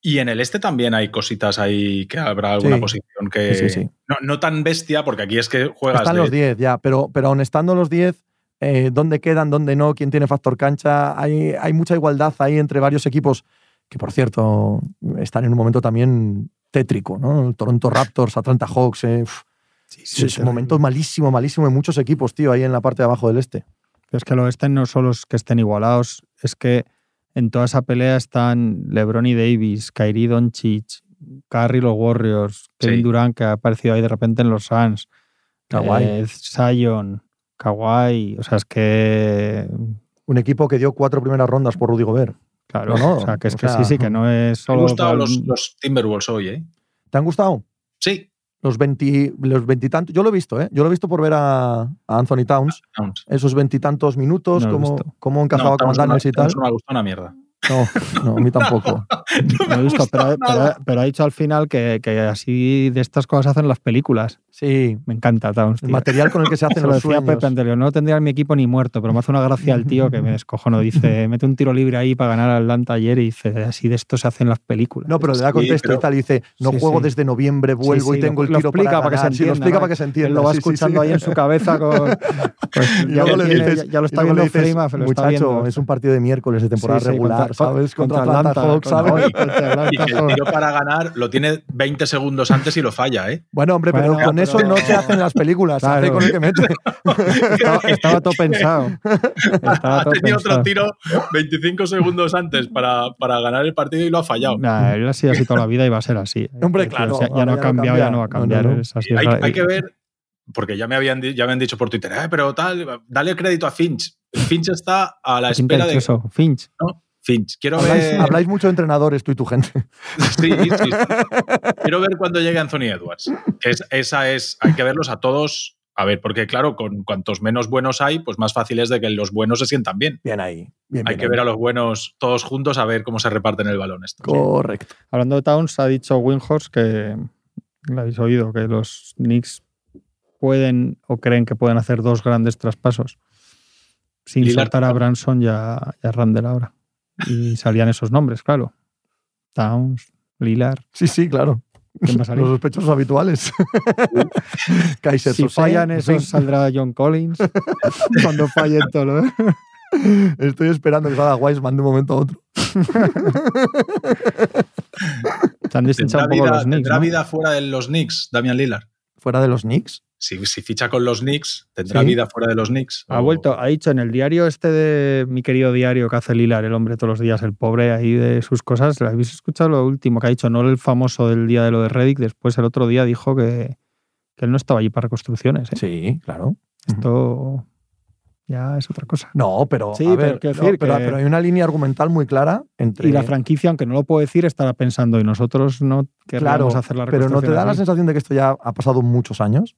Y en el este también hay cositas ahí que habrá alguna Sí. posición que. Sí, sí, sí. No, no tan bestia, porque aquí es que juegas. Están de- los 10 ya, pero, pero aun estando los 10, eh, dónde quedan, dónde no, quién tiene factor cancha, hay, hay mucha igualdad ahí entre varios equipos que, por cierto, están en un momento también tétrico, ¿no? El Toronto Raptors, Atlanta Hawks, eh, uf, Sí, es un momento malísimo, malísimo de muchos equipos, tío, ahí en la parte de abajo del este. es que el oeste no solo es que estén igualados, es que en toda esa pelea están LeBron y Davis, Kyrie Doncic, Curry los Warriors, Kevin Durant que ha aparecido ahí de repente en los Suns, Kawhi, eh, Zion, Kawhi, o sea, es que un equipo que dio cuatro primeras rondas por Rudy Gobert. Claro, no, o sea, que es que sí, sí, que no es solo. Me han gustado los, Timberwolves hoy, ¿eh? ¿Te han gustado? Sí. Los, 20, los veintitantos, yo lo he visto, ¿eh? Yo lo he visto por ver a, Anthony Towns, Esos veintitantos minutos, cómo, cómo encajaba con Daniels y tal. No me gustado una mierda. No, no, a mí tampoco. <laughs> no he visto, pero, ha dicho al final que, que, así de estas cosas hacen las películas. Sí. Me encanta Towns. El material con el que se <laughs> hacen los sueños. Pepe no tendría en mi equipo ni muerto, pero me hace una gracia el tío que me descojono. Dice, <laughs> mete un tiro libre ahí para ganar al Atlanta ayer y dice, así de esto se hacen las películas. No, pero le da contexto y tal. Y dice, no juego desde noviembre, vuelvo y tengo el tiro para, para, que se entienda. lo explica para que se entienda. Él lo va escuchando ahí en su cabeza. Con, pues, ya, lo dices, ya, lo está viendo Muchacho, es un partido de miércoles de temporada regular, ¿sabes? Contra Atlanta Hawks, ¿sabes? Y que el tiro para ganar lo tiene 20 segundos antes y lo falla, ¿eh? Bueno, hombre, pero con eso no se hacen las películas, hace con el que mete. <laughs> Estaba, todo pensado. ha tenido otro tiro 25 segundos antes para, para, ganar el partido y lo ha fallado. él ha sido así toda la vida y va a ser así. ¿eh? Hombre, claro. ya, no ha cambiado, ya no va a cambiar. hay, que ver, porque ya me habían, ya me han dicho por Twitter, eh, pero tal, dale crédito a Finch. Finch está a la espera de. Eso? Finch. ¿no? Finch. Quiero habláis, ver... habláis mucho de entrenadores, tú y tu gente. <laughs> Sí, sí, Quiero ver cuando llegue Anthony Edwards. esa es. Hay que verlos a todos. A ver, porque claro, con cuantos menos buenos hay, pues más fácil es de que los buenos se sientan bien. Bien ahí. hay que ver a los buenos todos juntos a ver cómo se reparten el balón. Esto. Correcto. Hablando de Towns, ha dicho Winhorst que, lo habéis oído, que los Knicks pueden o creen que pueden hacer dos grandes traspasos sin saltar a Branson y a, y a Randall ahora. Y salían esos nombres, claro. Towns, Lilar. Sí, sí, claro. Los sospechosos habituales. <laughs> Kaiser si fallan esos, saldrá John Collins. <laughs> Cuando fallen todo. ¿eh? Estoy esperando que salga Wiseman de un momento a otro. Se han distinguido un poco vida, los Knicks. ¿Tendrá vida fuera de los Knicks, Damian Lillard? ¿Fuera de los Knicks? Si, ficha con los Knicks, tendrá vida fuera de los Knicks. Ha vuelto, ha dicho en el diario este de mi querido diario que hace Lilar, el hombre todos los días, el pobre ahí de sus cosas. ¿Habéis escuchado lo último que ha dicho? No el famoso del día de lo de Reddick, después el otro día dijo que, él no estaba allí para reconstrucciones. ¿eh? Sí, claro. Esto ya es otra cosa. No, pero, sí, pero, hay una línea argumental muy clara entre... Y la franquicia, aunque no lo puedo decir, estará pensando y nosotros no queremos hacer la Pero ¿no te da la sensación de que esto ya ha pasado muchos años?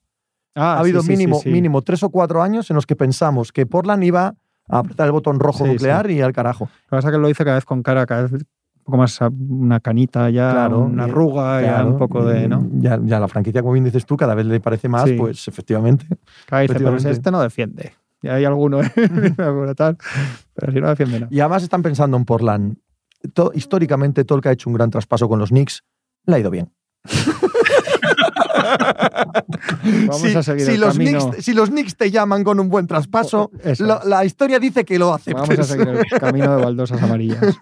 Ah, ha habido mínimo, mínimo tres o cuatro años en los que pensamos que Portland iba a apretar el botón rojo nuclear y al carajo. Lo que pasa es que lo dice cada vez con cara, cada vez un poco más una canita ya, una arruga, ya un poco de. ¿no? Ya, ya, la franquicia, como bien dices tú, cada vez le parece más, pues efectivamente. Cada dice, pero este no defiende. Y hay alguno, ¿eh? <laughs> tal, pero si no defiende, no. Y además están pensando en Portland. históricamente, todo el que ha hecho un gran traspaso con los Knicks le ha ido bien. <laughs> <laughs> Vamos a seguir si, el los camino. Knicks, si los Knicks te llaman con un buen traspaso, la historia dice que lo hace. Vamos a seguir el <laughs> camino de baldosas amarillas. ¿eh?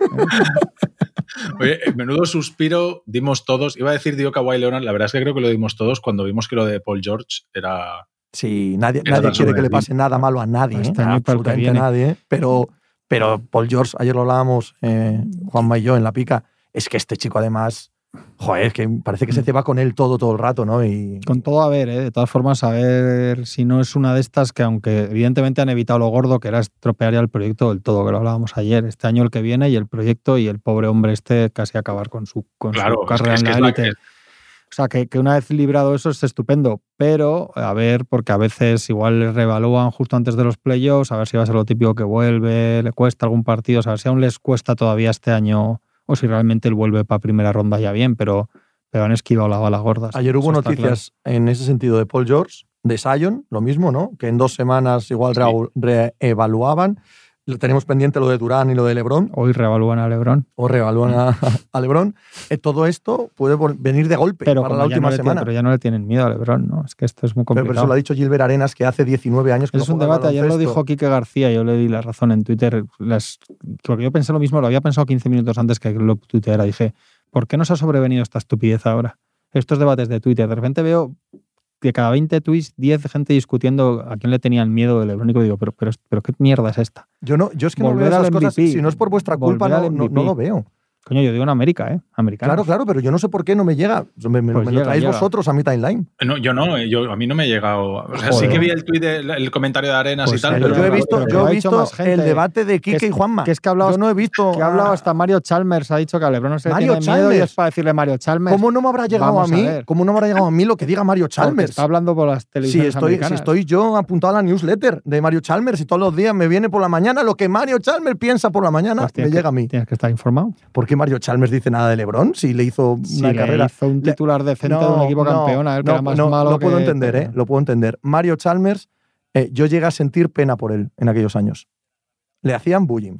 Oye, menudo suspiro dimos todos. Iba a decir Dio Kawhi Leonard, la verdad es que creo que lo dimos todos cuando vimos que lo de Paul George era. Sí, nadie, nadie quiere que le pase nada malo a nadie, ¿eh? absolutamente a nadie. Pero, pero Paul George, ayer lo hablábamos, eh, Juanma y yo en la pica, es que este chico además Joder, es que parece que se ceba con él todo, todo el rato, ¿no? Y... Con todo a ver, ¿eh? de todas formas, a ver si no es una de estas que, aunque evidentemente han evitado lo gordo, que era estropear ya el proyecto del todo, que lo hablábamos ayer, este año el que viene y el proyecto y el pobre hombre este casi acabar con su, con su carrera en la élite. O sea, que, que, una vez librado eso es estupendo, pero a ver, porque a veces igual revalúan justo antes de los playoffs, a ver si va a ser lo típico que vuelve, le cuesta algún partido, a ver si aún les cuesta todavía este año o si realmente él vuelve para primera ronda ya bien, pero, pero han esquivado las balas gordas. Ayer hubo noticias en ese sentido de Paul George, de Sion, lo mismo, ¿no? Que en dos semanas igual reevaluaban. Tenemos pendiente lo de Durán y lo de Lebron. Hoy reevalúan a Lebron. O reevalúan a, Lebron. Eh, todo esto puede venir de golpe pero para la última semana. pero ya no le tienen miedo a Lebron, ¿no? Es que esto es muy complicado. Pero, eso lo ha dicho Gilbert Arenas, que hace 19 años que Es un debate. Ayer lo dijo Quique García, yo le di la razón en Twitter. Las, porque yo pensé lo mismo, lo había pensado 15 minutos antes que lo tuiteara. Dije, ¿por qué nos ha sobrevenido esta estupidez ahora? Estos debates de Twitter. De repente veo de cada 20 tweets, 10 gente discutiendo a quién le tenían miedo de LeBron. Y digo, pero, pero, pero ¿qué mierda es esta? Yo, no, yo es que no Volver veo al esas cosas. Si no es por vuestra culpa, no, no- no lo veo. Coño, yo digo en América, ¿eh? Americano. Claro, claro, pero yo no sé por qué no me llega. Me, me- Pues me lo llega, traéis llega. vosotros a mi timeline. No, yo no, eh, yo, a mí no me ha llegado. O sea, sí que vi el tuit, del- el comentario de Arenas Pues y tal. Pero Pero yo he visto, yo he visto gente. el debate de Quique es- y Juanma. que es que ha hablado- yo no he visto. Que ha hablado hasta Mario Chalmers, ha dicho que a LeBron no se Mario tiene miedo y Chalmers. es para decirle Mario Chalmers. ¿Cómo no me habrá llegado Vamos a a mí? ¿Cómo no me habrá llegado a mí lo que diga Mario Porque Chalmers? Está hablando por las Si televisiones estoy, si estoy yo apuntado a la newsletter de Mario Chalmers y todos los días me viene por la mañana lo que Mario Chalmers piensa por la mañana, Pues me llega a mí. Tienes que estar informado. ¿Por qué Mario Chalmers dice nada de LeBron si le hizo Si una le carrera? hizo un titular decente de un equipo campeón, a él que no, era más no, malo Lo puedo que- entender, ¿eh? Lo puedo entender. Mario Chalmers, eh, yo llegué a sentir pena por él en aquellos años. Le hacían bullying.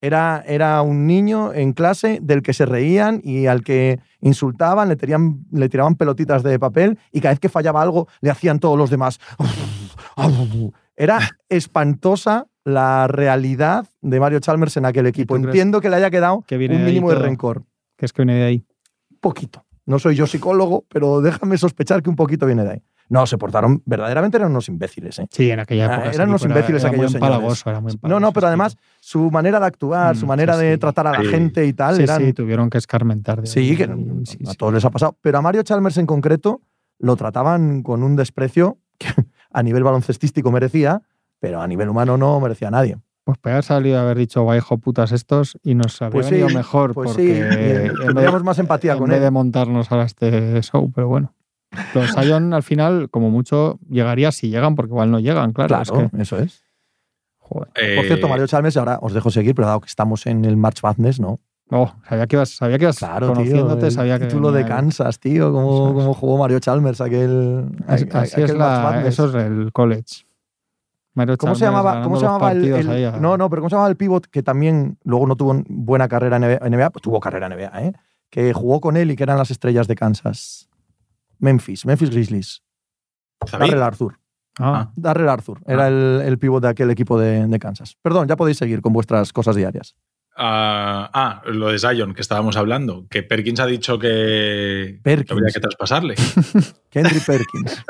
Era, era un niño en clase del que se reían y al que insultaban, le, tiraban, le tiraban pelotitas de papel y cada vez que fallaba algo le hacían todos los demás. <laughs> <laughs> Era espantosa la realidad de Mario Chalmers en aquel equipo. Entiendo que le haya quedado que un mínimo de rencor Que es que viene de ahí. poquito. No soy yo psicólogo, pero déjame sospechar que un poquito viene de ahí. No, se portaron, verdaderamente eran unos imbéciles. ¿eh? Sí, en aquella Ah, época. eran unos imbéciles era aquellos muy señores. era muy No, empalagoso no, pero además su manera de actuar, su Mm, manera sí, de sí. tratar a la Sí. gente y tal, Sí, eran. sí, tuvieron que escarmentar. de Sí, ahí, que a sí. todos les ha pasado. Pero a Mario Chalmers en concreto lo trataban con un desprecio que a nivel baloncestístico merecía, pero a nivel humano no merecía a nadie. Pues podría haber salido a haber dicho, guay, hijo putas estos, y nos habría Pues sí, venido mejor, Pues porque sí, tendríamos más empatía en con vez él. de montarnos ahora este show, pero bueno. Los <laughs> Sion al final, como mucho, llegaría si llegan, porque igual no llegan, claro. Claro, es que, eso es. joder. Por cierto, Eh, Mario Chalmers, ahora os dejo seguir, pero dado que estamos en el March Madness, ¿no? Oh, sabía que ibas, sabía que ibas Claro, tío. conociéndote, el sabía que. título de. Kansas, tío. Es. cómo jugó Mario Chalmers aquel. Así, aquel así es la, eso es el college. Mario ¿Cómo se Chalmers llamaba, ganando cómo se llamaba el, ahí No, no, pero ¿cómo se llamaba el pivot que también luego no tuvo buena carrera en NBA? Pues tuvo carrera en NBA, ¿eh? Que jugó con él y que eran las estrellas de Kansas. Memphis, Memphis Grizzlies. Darrell Arthur. Ah, Darrell Arthur. Era Ah. el, el pivot de aquel equipo de, de Kansas. Perdón, ya podéis seguir con vuestras cosas diarias. Ah, ah, lo de Zion que estábamos hablando, que Perkins ha dicho que, Perkins. que habría que traspasarle. <laughs> Kendry <laughs> Perkins.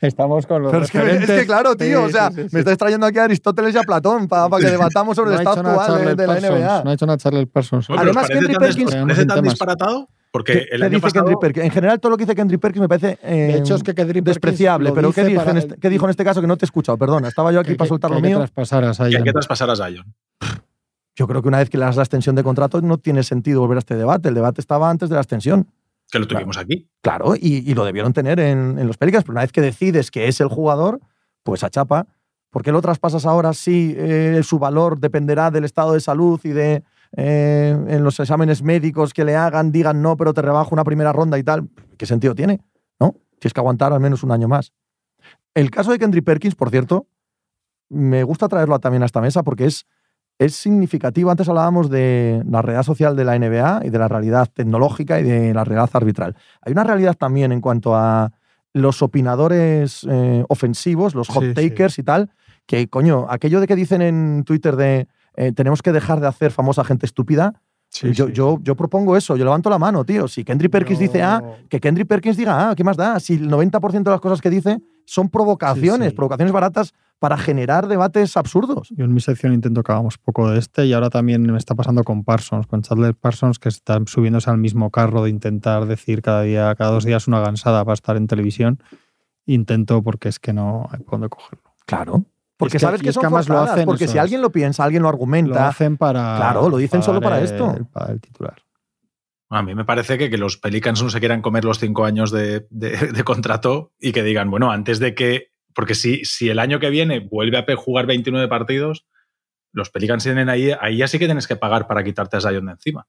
estamos con los Pero es que, es que claro, tío, Sí, o sea, sí, sí, sí. me estáis trayendo aquí a Aristóteles y a Platón para, que debatamos sobre No el estado actual de, la Parsons, NBA. No ha hecho nada Charles Parsons. Bueno, Además, ¿pero os Kendry parece tan Perkins- parece tan temas. disparatado? Porque ¿Qué, el año dice pasado... En general, todo lo que dice Kendry Perkins me parece eh, de hecho, es que Kendrick despreciable. Pero ¿qué, dice dice en para- este- qué dijo en este caso que no te he escuchado? Perdona, estaba yo aquí que- para soltar que lo hay que mío. traspasar a que hay que traspasar a Zion. Yo creo que una vez que le das la extensión de contrato no tiene sentido volver a este debate. El debate estaba antes de la extensión. Que lo tuvimos aquí. Claro, y, y lo debieron tener en, en los Pelicans, pero una vez que decides que es el jugador, pues a chapa. ¿Por qué lo traspasas ahora si eh, su valor dependerá del estado de salud y de eh, en los exámenes médicos que le hagan, digan no, pero te rebajo una primera ronda y tal? ¿Qué sentido tiene? ¿No? Tienes que aguantar al menos un año más. El caso de Kendrick Perkins, por cierto, me gusta traerlo también a esta mesa porque es, es significativo. Antes hablábamos de la realidad social de la NBA y de la realidad tecnológica y de la realidad arbitral. Hay una realidad también en cuanto a los opinadores eh, ofensivos, los hot Sí, sí. takers y tal, que coño, aquello de que dicen en Twitter de eh, tenemos que dejar de hacer famosa gente estúpida, Sí, yo, sí. yo, yo propongo eso, yo levanto la mano, tío. Si Kendrick Perkins dice A, que Kendrick Perkins diga A, ¿qué más da? Si el 90% de las cosas que dice son provocaciones, provocaciones baratas para generar debates absurdos. Yo en mi sección intento que hagamos poco de este y ahora también me está pasando con Parsons, con Chandler Parsons, que está subiéndose al mismo carro de intentar decir cada día, cada dos días una gansada para estar en televisión. Intento porque es que no hay por dónde cogerlo. Claro. Porque Es que- sabes que es son que además lo forzadas, hacen, porque si es. alguien lo piensa, alguien lo Lo argumenta. hacen para. Claro, lo dicen solo para esto. el- para el titular. A mí me parece que, que los Pelicans no se quieran comer los cinco años de, de- de contrato y que digan, bueno, antes de que. Porque si, si el año que viene vuelve a jugar 29 partidos, los Pelicans tienen ahí. Ahí ya sí que tienes que pagar para quitarte a Zion de encima.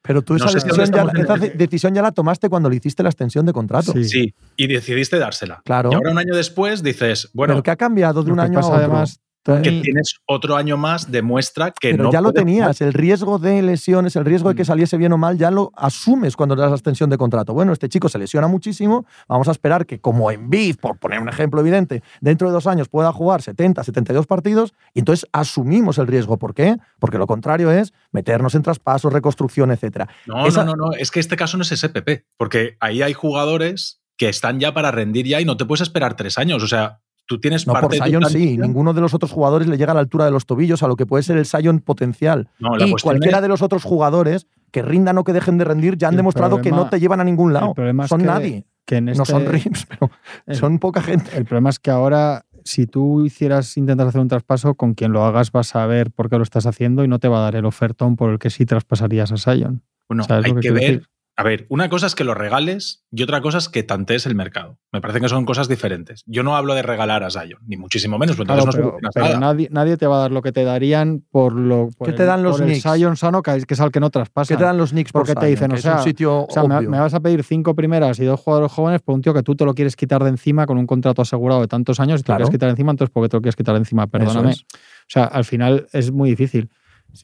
Pero tú esa, No si decisión, ya, en esa el- decisión ya la tomaste cuando le hiciste la extensión de contrato. Sí. Sí, y decidiste dársela. Claro. Y ahora un año después dices, bueno, Pero que ha cambiado de un año a otro. además, que tienes otro año más, demuestra que Pero no ya lo tenías, el riesgo de lesiones, el riesgo de que Mm. saliese bien o mal, ya lo asumes cuando le das la extensión de contrato. Bueno, este chico se lesiona muchísimo, vamos a esperar que como en BID, por poner un ejemplo evidente, dentro de dos años pueda jugar 70, 72 partidos, y entonces asumimos el riesgo. ¿Por qué? Porque lo contrario es meternos en traspasos, reconstrucción, etcétera. No, Esa- no, no, no. Es que este caso no es SPP, porque ahí hay jugadores que están ya para rendir ya y no te puedes esperar tres años. O sea, tú tienes No, por parte de tu Sion sí. Ninguno de los otros jugadores le llega a la altura de los tobillos a lo que puede ser el Sion potencial. No, la y cualquiera es- de los otros jugadores que rindan o que dejen de rendir ya han El demostrado que no te llevan a ningún lado. el problema es Son que- nadie. Que en No este- son Rips, <laughs> pero el- son poca gente. El problema es que ahora, si tú hicieras, intentas hacer un traspaso, con quien lo hagas vas a ver por qué lo estás haciendo y no te va a dar el ofertón por el que sí traspasarías a Sion. Bueno, ¿Sabes hay que ver. decir? A ver, una cosa es que lo regales y otra cosa es que tantees el mercado. Me parece que son cosas diferentes. Yo no hablo de regalar a Zion, ni muchísimo menos, pero Claro, entonces no pero, solucionas pero nada. nadie, nadie te va a dar lo que te darían por lo por ¿Qué el- te dan los por el sano, que es, que es al que no traspasan. ¿Qué te dan los Knicks por Porque te Zion? dicen, o es sea, un sitio O sea, me, vas a pedir cinco primeras y dos jugadores jóvenes por un tío que tú te lo quieres quitar de encima con un contrato asegurado de tantos años y te Claro. lo quieres quitar de encima, entonces ¿por qué te lo quieres quitar de encima? Perdóname. es. O sea, al final es muy difícil.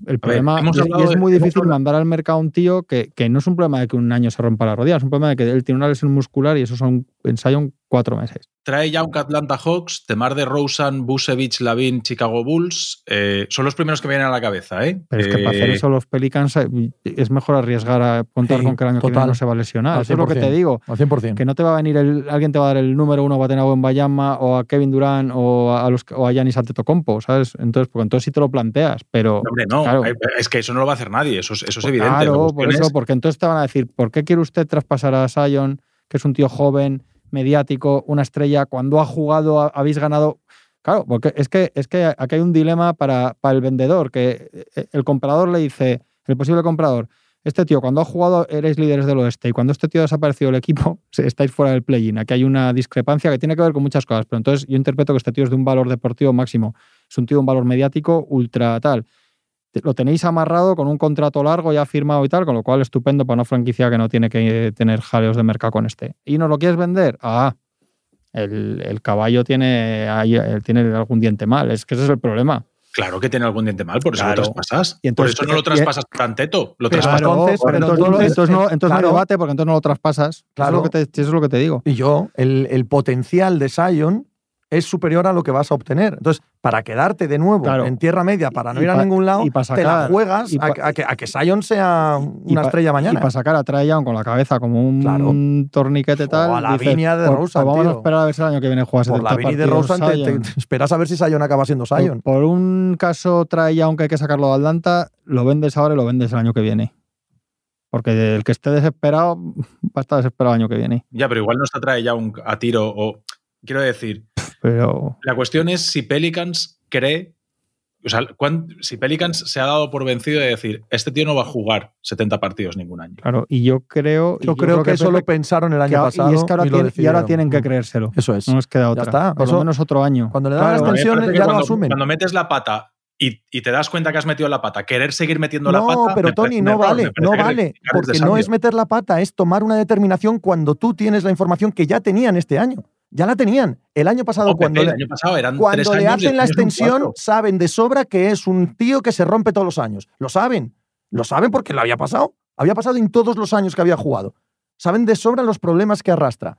El problema hemos es- es de- muy difícil mandar al mercado a un tío que, que no es un problema de que un año se rompa la rodilla, es un problema de que él tiene una lesión muscular y eso son en Sion cuatro meses. Trae Young Atlanta Hawks, Temar de Rosen, Busevich, Lavin, Chicago Bulls. eh, son los primeros que me vienen a la cabeza, ¿eh? Pero es que para hacer Eh, eso los Pelicans eh, es mejor arriesgar a contar Sí, con que el año que viene total. no se va a lesionar. Eso es lo que te 100%. digo. Al 100%. Que no te va a venir el, alguien te va a dar el número uno a Batenabo en Bayama o a Kevin Durant o a los o a Giannis Antetokounmpo, ¿sabes? Entonces, porque entonces sí te lo planteas, pero Hombre, no, claro. es que eso no lo va a hacer nadie, eso es, eso es evidente. La Claro, por eso, es- porque entonces te van a decir, ¿por qué quiere usted traspasar a Sion, que es un tío joven, mediático, una estrella, cuando ha jugado ha- habéis ganado? Claro, porque es que, es que aquí hay un dilema para, para el vendedor, que eh, el comprador le dice, el posible comprador, este tío, cuando ha jugado eres líderes del oeste y cuando este tío ha desaparecido del equipo, <laughs> estáis fuera del play-in. Aquí hay una discrepancia que tiene que ver con muchas cosas, pero entonces yo interpreto que este tío es de un valor deportivo máximo, es un tío de un valor mediático ultra tal lo tenéis amarrado con un contrato largo ya firmado y tal, con lo cual estupendo para una franquicia que no tiene que eh, tener jaleos de mercado con este. ¿Y no lo quieres vender? Ah, el, el caballo tiene, eh, tiene algún diente mal, es que ese es el problema. Claro que tiene algún diente mal, por eso Claro. lo traspasas. Y entonces- por eso no lo y- traspasas por Anteto, lo Pero traspasas. entonces- pero entonces, entonces- entonces no, entonces no claro. debate porque entonces no lo traspasas. Eso, Claro. es lo que te, eso es lo que te digo. Y yo, el, el potencial de Sion es superior a lo que vas a obtener. Entonces, para quedarte de nuevo Claro. en tierra media, para no Y ir a ningún lado, y te la juegas y a, pa- a que, a que Sion sea Y una pa- estrella Y mañana. para sacar a Trae Young con la cabeza como un Claro. torniquete O tal. a la dices, Viña de pues- Rosen, pues vamos a esperar a ver si el año que viene juega Por 70 la Vini de Rosen, te, esperas a ver si Sion acaba siendo Sion. Por, por un caso trae ya, aunque hay que sacarlo de Atlanta, lo vendes ahora y lo vendes el año que viene. Porque el que esté desesperado va a estar desesperado el año que viene. Ya, pero igual no está trae ya un, a tiro o. Quiero decir, Pero la cuestión es si Pelicans cree. O sea, cuán- si Pelicans se ha dado por vencido de decir, este tío no va a jugar 70 partidos ningún año. claro, y yo creo. Yo creo que, eso lo pensaron el que año pasado. Y es que ahora, y lo tiene- y ahora tienen que creérselo. Eso es. No nos queda otra. está, Por eso- lo menos otro año. Cuando le dan Claro. las tensiones, que ya lo cuando, asumen. Cuando metes la pata y, y te das cuenta que has metido la pata, querer seguir metiendo la no, pata. pero me parece Tony, no vale, no que vale. Porque no es meter la pata, es tomar una determinación cuando tú tienes la información que ya tenían este año. Ya la tenían. El año pasado, cuando el le, año pasado eran cuando le hacen la extensión, saben de sobra que es un tío que se rompe todos los años. Lo saben. Lo saben porque lo había pasado. Había pasado en todos los años que había jugado. Saben de sobra los problemas que arrastra.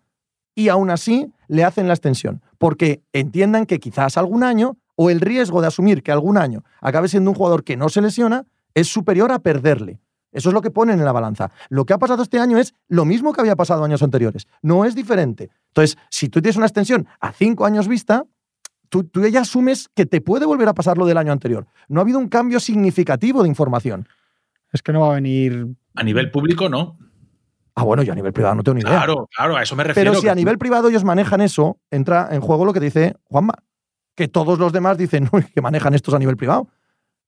Y aún así le hacen la extensión. Porque entiendan que quizás algún año, o el riesgo de asumir que algún año acabe siendo un jugador que no se lesiona, es superior a perderle. Eso es lo que ponen en la balanza. Lo que ha pasado este año es lo mismo que había pasado años anteriores. No es diferente. Entonces, si tú tienes una extensión a cinco años vista, tú, tú ya asumes que te puede volver a pasar lo del año anterior. No ha habido un cambio significativo de información. Es que no va a venir. A nivel público, no. Ah, bueno, yo a nivel privado no tengo ni idea. Claro, claro, a eso me refiero. Pero si a nivel privado ellos manejan eso, entra en juego lo que dice Juanma. Que todos los demás dicen "Uy, que manejan estos a nivel privado.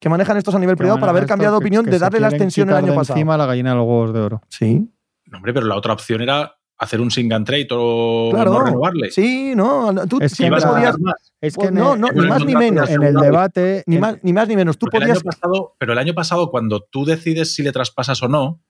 Que manejan estos a nivel privado para haber cambiado de opinión que de darle la extensión el año de pasado. Encima la gallina de los huevos de oro. Sí, No, hombre, pero la otra opción era hacer un sing and trade o Claro. no renovarle. sí, no. Tú Es que a podías. más. Es que Pues no, no, ni más ni menos. En el debate. Ni en- más, ni más ni menos. Tú el podías. año pasado, pero el año pasado, cuando tú decides si le traspasas o no,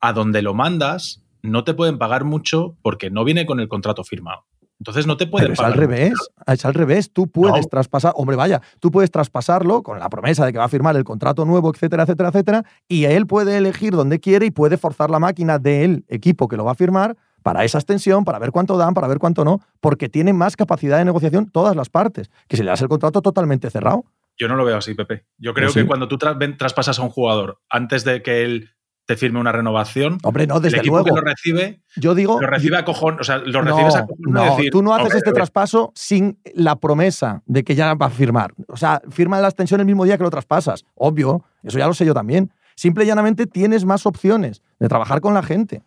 a donde lo mandas, no te pueden pagar mucho porque no viene con el contrato firmado. Entonces no te pueden Pero es al revés, es al revés. Tú puedes No. traspasar, hombre, vaya, tú puedes traspasarlo con la promesa de que va a firmar el contrato nuevo, etcétera, etcétera, etcétera, y él puede elegir donde quiere y puede forzar la máquina del equipo que lo va a firmar para esa extensión, para ver cuánto dan, para ver cuánto no, porque tiene más capacidad de negociación todas las partes, que si le das el contrato totalmente cerrado. Yo no lo veo así, Pepe. Yo creo sí. que cuando tú tra- traspasas a un jugador antes de que él te firme una renovación. Hombre, no, el desde equipo luego. que lo recibe, Yo digo. lo recibe a cojón, o sea, lo no, recibes a cojón no, decir, tú no haces "Ok, este ok". traspaso sin la promesa de que ya va a firmar. O sea, firma la extensión el mismo día que lo traspasas. Obvio, eso ya lo sé yo también. Simple y llanamente tienes más opciones de trabajar con la gente.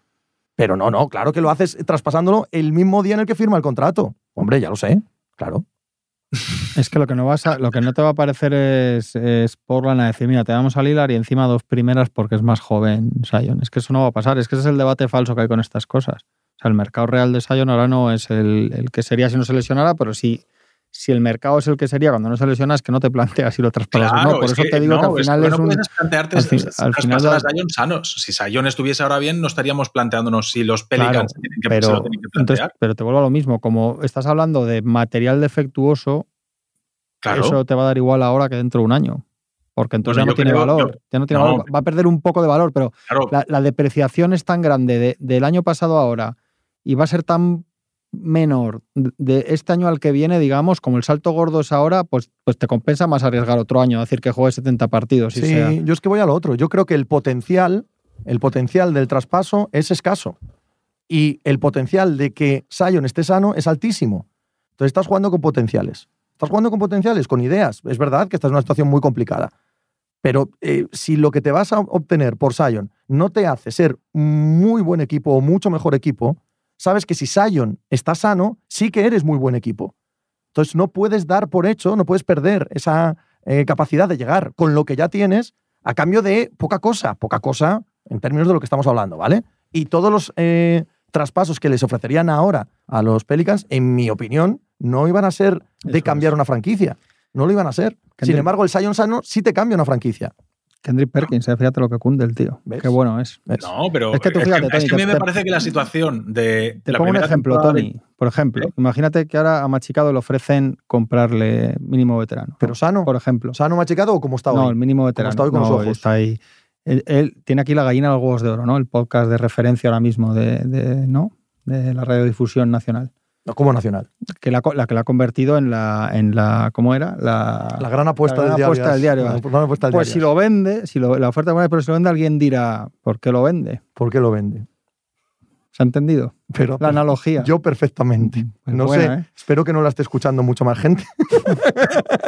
Pero no, no, claro que lo haces traspasándolo el mismo día en el que firma el contrato. Hombre, ya lo sé, claro. Es que lo que no vas a, lo que no te va a parecer es, es Portland a decir, mira, te damos a Lillard y encima dos primeras porque es más joven Sion. Es que eso no va a pasar. Es que ese es el debate falso que hay con estas cosas. O sea, el mercado real de Sion ahora no es el, el que sería si no se lesionara, pero sí, si el mercado es el que sería cuando no se lesiona, es que no te planteas si lo traspasas o Claro, no. Por es eso te digo no, que al final es, no un. puedes plantearte al fin- traspasar al final a da- Zion sanos. Si Sion estuviese ahora bien, no estaríamos planteándonos si los Pelicans Claro, tienen que, se lo pero, tienen que entonces, plantear. pero te vuelvo a lo mismo. Como estás hablando de material defectuoso, claro. eso te va a dar igual ahora que dentro de un año. Porque entonces Bueno, ya no tiene creo- valor. yo- ya no tiene no. valor. Va a perder un poco de valor, pero la, la depreciación es tan grande de- del año pasado a ahora y va a ser tan menor de este año al que viene, digamos, como el salto gordo es ahora, pues, pues te compensa más arriesgar otro año, decir que juegue 70 partidos. Sí, sea- yo es que voy a lo otro. Yo creo que el potencial, el potencial del traspaso es escaso. Y el potencial de que Sion esté sano es altísimo. Entonces estás jugando con potenciales. Estás jugando con potenciales, con ideas. Es verdad que esta es una situación muy complicada. Pero eh, si lo que te vas a obtener por Sion no te hace ser muy buen equipo o mucho mejor equipo, sabes que si Sion está sano, sí que eres muy buen equipo. Entonces no puedes dar por hecho, no puedes perder esa eh, capacidad de llegar con lo que ya tienes a cambio de poca cosa, poca cosa en términos de lo que estamos hablando, ¿vale? Y todos los eh, traspasos que les ofrecerían ahora a los Pelicans, en mi opinión, no iban a ser de Eso cambiar una franquicia. No lo iban a ser. Sin embargo, el Sion Sano sí te cambia una franquicia. Kendrick Perkins, eh, fíjate lo que cunde el tío. ¿Ves? Qué bueno es. ¿ves? no, pero Es que tú fíjate, es Tony, que a mí te- me parece que la situación de Te la pongo un ejemplo, de- Tony. Por ejemplo, ¿Eh? imagínate que ahora a Machicado le ofrecen comprarle mínimo veterano. Pero sano. por ejemplo. ¿Sano machicado o como está hoy? No, el mínimo veterano. está hoy con los ojos. Está ahí. Él, él tiene aquí la gallina de los huevos de oro, ¿no? El podcast de referencia ahora mismo de, de- ¿no? de la radiodifusión nacional. Como nacional. Que la, que la ha convertido en la, en la ¿cómo era? La, La gran apuesta la gran del diario. apuesta del diario. La gran apuesta del Pues si diario. lo vende, si lo- la oferta buena, pero si lo vende alguien dirá, ¿por qué lo vende? ¿Por qué lo vende? ¿Se ha entendido? Pero La analogía. yo perfectamente. Pues no buena, sé, ¿eh? espero que no la esté escuchando mucho más gente. <laughs>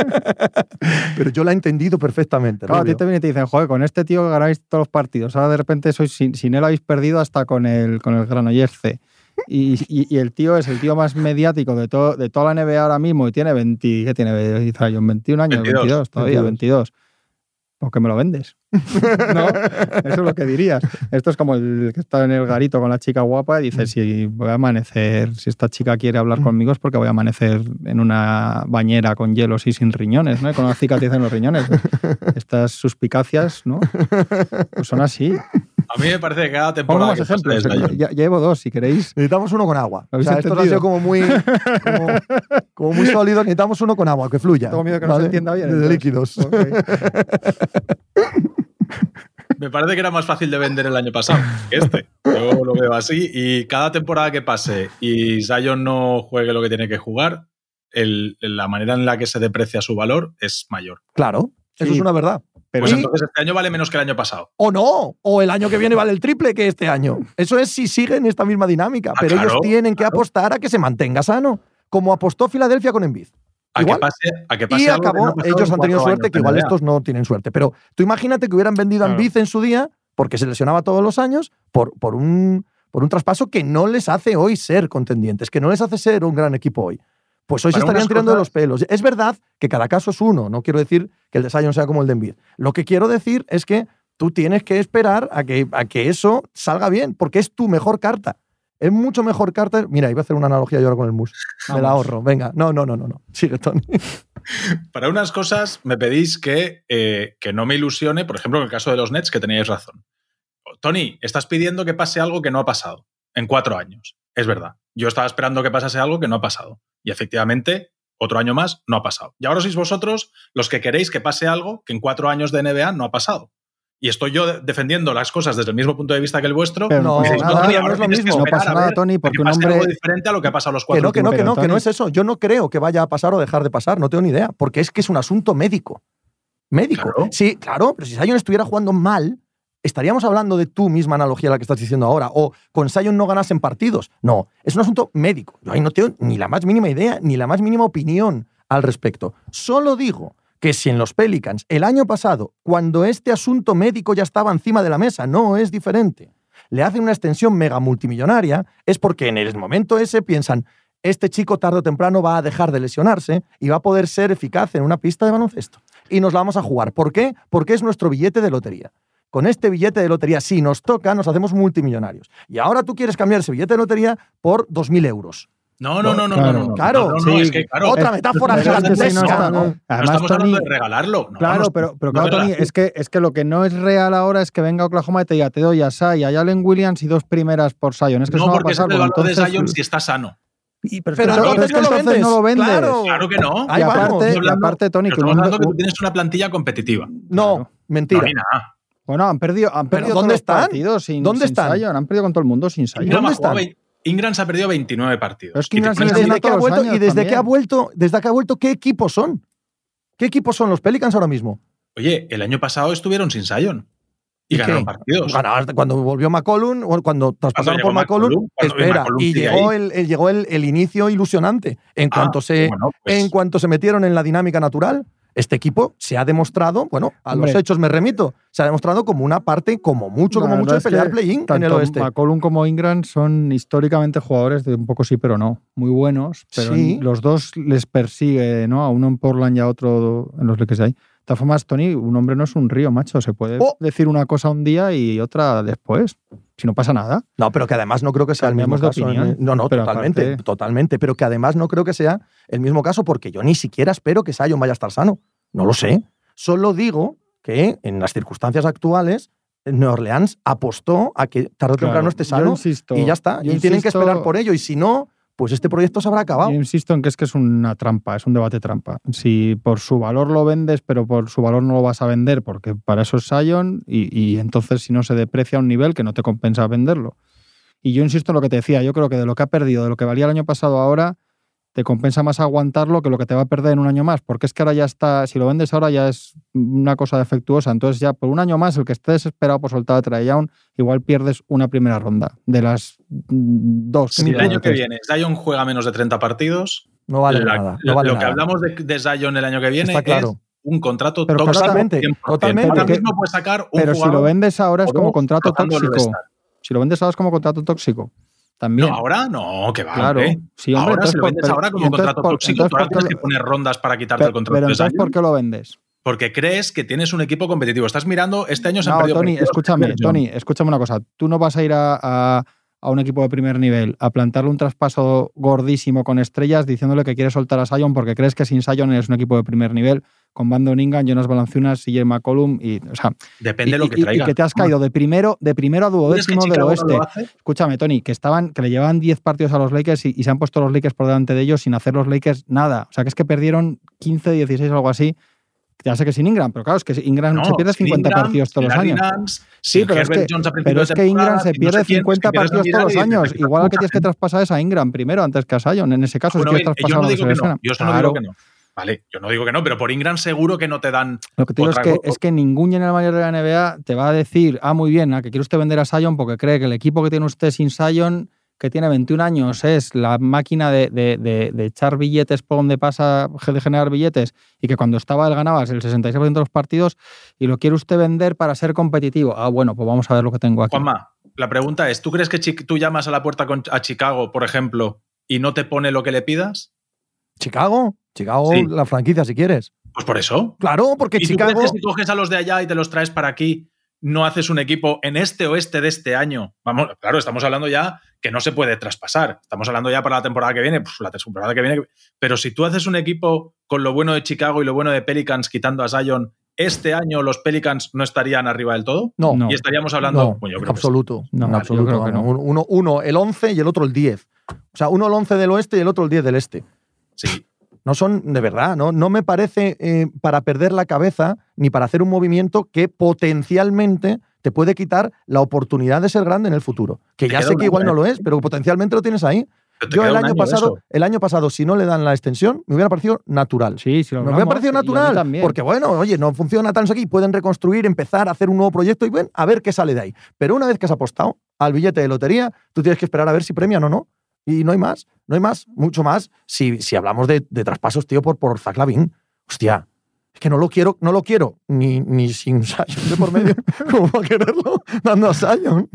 Pero yo la he entendido perfectamente. Claro, a ti te vienen y te dicen, joder, con este tío ganáis todos los partidos, ahora de repente sois, sin, sin él habéis perdido hasta con el, con el Granollers Y, y- y el tío es el tío más mediático de, todo, de toda la NBA ahora mismo y tiene 20, ¿qué tiene Zion? 21 años, 22, 22, todavía, 22. ¿Por qué me lo vendes? <laughs> ¿No? Eso es lo que dirías. Esto es como el que está en el garito con la chica guapa y dice, si voy a amanecer, si esta chica quiere hablar conmigo es porque voy a amanecer en una bañera con hielos y sin riñones, ¿no? Y con una cicatriz en los riñones. <laughs> Estas suspicacias, ¿no? Pues son así. A mí me parece que cada temporada más que ejemplos. Ya, ya llevo dos, si queréis. Necesitamos uno con agua. ¿Lo O sea, esto ha sido como muy, como, como muy sólido. Necesitamos uno con agua, que fluya. Tengo miedo que no se entienda bien, De entonces. líquidos. Me parece que era más fácil de vender el año pasado que este. Yo lo veo así. Y cada temporada que pase y Zion no juegue lo que tiene que jugar, el- la manera en la que se deprecia su valor es mayor. Claro, eso Sí. es una verdad. Pero Pues entonces este año vale menos que el año pasado. O no, o el año que viene vale el triple que este año. Eso es si siguen esta misma dinámica. Ah, pero ellos tienen que claro. apostar a que se mantenga sano, como apostó Filadelfia con Envid. A Igual. que pase, a que pase Y algo que acabó, no ellos han tenido suerte, que igual estos no tienen suerte. Pero tú imagínate que hubieran vendido a Claro. Envid en su día, porque se lesionaba todos los años, por, por, un, por un traspaso que no les hace hoy ser contendientes, que no les hace ser un gran equipo hoy. Pues hoy se estarían tirando de los pelos. Es verdad que cada caso es uno, no quiero decir que el de Zion sea como el de Envid. Lo que quiero decir es que tú tienes que esperar a que, a que eso salga bien, porque es tu mejor carta. Es mucho mejor carta. Mira, iba a hacer una analogía yo ahora con el mus. Me la ahorro. Venga, no, no, no, no. no. Sigue, Tony. <laughs> Para unas cosas me pedís que, eh, que no me ilusione, por ejemplo, en el caso de los Nets, que teníais razón. Tony, estás pidiendo que pase algo que no ha pasado en cuatro años. Es verdad. Yo estaba esperando que pasase algo que no ha pasado. Y efectivamente, otro año más no ha pasado. Y ahora sois vosotros los que queréis que pase algo que en cuatro años de NBA no ha pasado. Y estoy yo de- defendiendo las cosas desde el mismo punto de vista que el vuestro. Pero No, no, nada, es lo que mismo. no pasa nada, Tony, que porque un hombre. algo diferente a lo que ha pasado los Que cuatro no, que no, que no, que no es eso. Yo no creo que vaya a pasar o dejar de pasar, no tengo ni idea, porque es que es un asunto médico. Médico. Claro. Sí, claro, pero si Zion estuviera jugando mal, estaríamos hablando de tu misma analogía, la que estás diciendo ahora, o con Sion no ganasen partidos. No, es un asunto médico. Yo ahí no tengo ni la más mínima idea, ni la más mínima opinión al respecto. Solo digo que si en los Pelicans el año pasado, cuando este asunto médico ya estaba encima de la mesa, no es diferente, le hacen una extensión mega multimillonaria, es porque en el momento ese piensan, este chico tarde o temprano va a dejar de lesionarse y va a poder ser eficaz en una pista de baloncesto. Y nos la vamos a jugar. ¿Por qué? Porque es nuestro billete de lotería. Con este billete de lotería, si nos toca, nos hacemos multimillonarios. Y ahora tú quieres cambiar ese billete de lotería por 2.000 euros. No, no, no, no, Claro. no, no. Claro, No, no, sí. es que, claro, Otra Es- metáfora gigantesca, está- ¿no? Además, estamos hablando Tony, de regalarlo. No, Claro, pero, pero no claro, Tony, es que, es que lo que no es real ahora es que venga Oklahoma y te diga, te doy a Sai, a Allen Williams y dos primeras por Sion. Es que no, eso no va a porque es pasar. el valor de Zion si está sano. Y- pero entonces es que no lo entonces vendes. no lo vendes. Claro. Claro que no. Ahí y vamos. aparte, Estoy y aparte, Tony, que que tú un- tienes una plantilla competitiva. No, Claro. mentira. No. Bueno, han perdido, han ¿Pero perdido dónde todos los están? partidos sin, ¿Dónde sin están? Zion. Han perdido con todo el mundo sin Zion. Ingram, ¿Dónde están? Ingram se ha perdido 29 partidos. Pero es que Ingram se pones Y lesiona desde, que ha todos los vuelto, y desde que ha vuelto, desde que ha vuelto, ¿qué equipos son? ¿Qué equipos son los Pelicans ahora mismo? Oye, el año pasado estuvieron sin Zion. Y, ¿Y ganaron qué? partidos. Ganaron cuando volvió McCollum, o cuando traspasaron por McCollum, espera, McCollum y llegó, el, el- llegó el, el inicio ilusionante. En Ah, cuanto, se, bueno, pues- en cuanto se metieron en la dinámica natural, este equipo se ha demostrado, bueno, a Hombre. los hechos me remito, se ha demostrado como una parte, como mucho, como mucho, de pelear play-in en el oeste. McCollum como Ingram son históricamente jugadores de un poco sí, pero no. Muy buenos, pero Sí. los dos les persigue, ¿no? A uno en Portland y a otro en los Lakers. De todas formas, Tony, un hombre no es un río, macho. Se puede Oh. decir una cosa un día y otra después. Si no pasa nada. No, pero que además no creo que sea el mismo de caso. opinión. en- No, no, Pero totalmente, aparte- totalmente. Pero que además no creo que sea el mismo caso porque yo ni siquiera espero que Sion vaya a estar sano. No lo sé. Solo digo que en las circunstancias actuales, Nueva Orleans apostó a que tarde o temprano Claro, esté sano insisto, y ya está. Y tienen que insisto- esperar por ello. Y si no, pues este proyecto se habrá acabado. Yo insisto en que es que es una trampa, es un debate trampa. Si por su valor lo vendes, pero por su valor no lo vas a vender, porque para eso es Sion, y, y entonces si no se deprecia a un nivel que no te compensa venderlo. Y yo insisto en lo que te decía, yo creo que de lo que ha perdido, de lo que valía el año pasado ahora, te compensa más aguantarlo que lo que te va a perder en un año más, porque es que ahora ya está, si lo vendes ahora ya es una cosa defectuosa, entonces ya por un año más el que esté desesperado por soltar a Trae igual pierdes una primera ronda de las dos. Si que el año que viene Zion juega menos de 30 partidos, No vale la- nada. lo, No vale lo que hablamos de, de Zion el año que viene Está claro. es un contrato Pero tóxico. totalmente, 100%. totalmente. Ahora Porque- mismo puedes sacar un Pero si lo vendes ahora es como contrato tóxico. Si lo vendes ahora es como contrato tóxico. También. No, ahora no, que va. claro. hombre. Sí, hombre, ahora si lo vendes ahora como entonces contrato por- tóxico, entonces tú ahora ¿por qué tienes que poner rondas para quitarte Pero, el contrato pero entonces, ¿por qué lo vendes? porque crees que tienes un equipo competitivo. Estás mirando, este año se han No, perdido Tony, escúchame. Tony, escúchame una cosa. Tú no vas a ir a, a- a un equipo de primer nivel a plantarle un traspaso gordísimo con estrellas diciéndole que quieres soltar a Sion porque crees que sin Sion eres un equipo de primer nivel con Brandon Ingram, Jonas Valanciunas, CJ McCollum y, o sea, Depende y, de lo que y- y traiga. que te has caído de primero, de primero a ¿Tú crees que duodécimo del no oeste. Escúchame, Tony, que estaban, que le llevaban 10 partidos a los Lakers y, y se han puesto los Lakers por delante de ellos sin hacer los Lakers nada. O sea, que es que perdieron 15, 16 o algo así. Ya sé que sin Ingram, pero claro, es que Ingram No, se pierde sin 50 Ingram, partidos todos los años. Sí, pero es que, pero es que Ingram se no pierde sé quién, 50 es que pierdes partidos todos los y años. Igual al que tienes que traspasar es a Ingram primero antes que a Sion. En ese caso, Bueno, bien, yo no digo que que no. Yo eso no Claro. digo que no. Vale, yo no digo que no, pero por Ingram seguro que no te dan. Lo que te digo es que, es que ningún general mayor de la NBA te va a decir, ah, muy bien, a que quiere usted vender a Sion porque cree que el equipo que tiene usted sin Sion, que tiene 21 años, es la máquina de, de- de- de echar billetes por donde pasa, de generar billetes, y que cuando estaba él ganaba el 66% de los partidos, y lo quiere usted vender para ser competitivo. Ah, bueno, pues vamos a ver lo que tengo aquí. Juanma, la pregunta es: ¿tú crees que tú llamas a la puerta a Chicago, por ejemplo, y no te pone lo que le pidas? Chicago, Chicago, Sí. la franquicia si quieres. Pues por eso. Claro, porque ¿Y tú Chicago. crees que si coges a los de allá y te los traes para aquí, no haces un equipo en este oeste de este año? Vamos, claro, estamos hablando ya que no se puede traspasar. Estamos hablando ya para la temporada que viene, pues la temporada que viene. Pero si tú haces un equipo con lo bueno de Chicago y lo bueno de Pelicans quitando a Zion, este año los Pelicans no estarían arriba del todo. No, No. Y estaríamos hablando. No, Bueno, yo en creo que sí. absoluto. No, en yo absoluto. creo que no. Uno, uno el 11 y el otro el 10. O sea, uno el 11 del oeste y el otro el 10 del este. Sí. No son, de verdad, no, no me parece eh, para perder la cabeza ni para hacer un movimiento que potencialmente te puede quitar la oportunidad de ser grande en el futuro. Que Te ya sé que igual no buena. lo es, pero potencialmente lo tienes ahí. Yo el año, pasado, eso. el año pasado, si no le dan la extensión, me hubiera parecido natural. Sí, sí, lo Me hubiera parecido y a mí natural, también. porque bueno, oye, no funciona qué, y pueden reconstruir, empezar a hacer un nuevo proyecto y ven, a ver qué sale de ahí. Pero una vez que has apostado al billete de lotería, tú tienes que esperar a ver si premian o no. Y no hay más, no hay más, mucho más. Si, si hablamos de, de traspasos, tío, por, por Zach Lavin, hostia, es que no lo quiero, no lo quiero, ni, ni sin <laughs> Sion de por medio, como para quererlo, dando a Sion.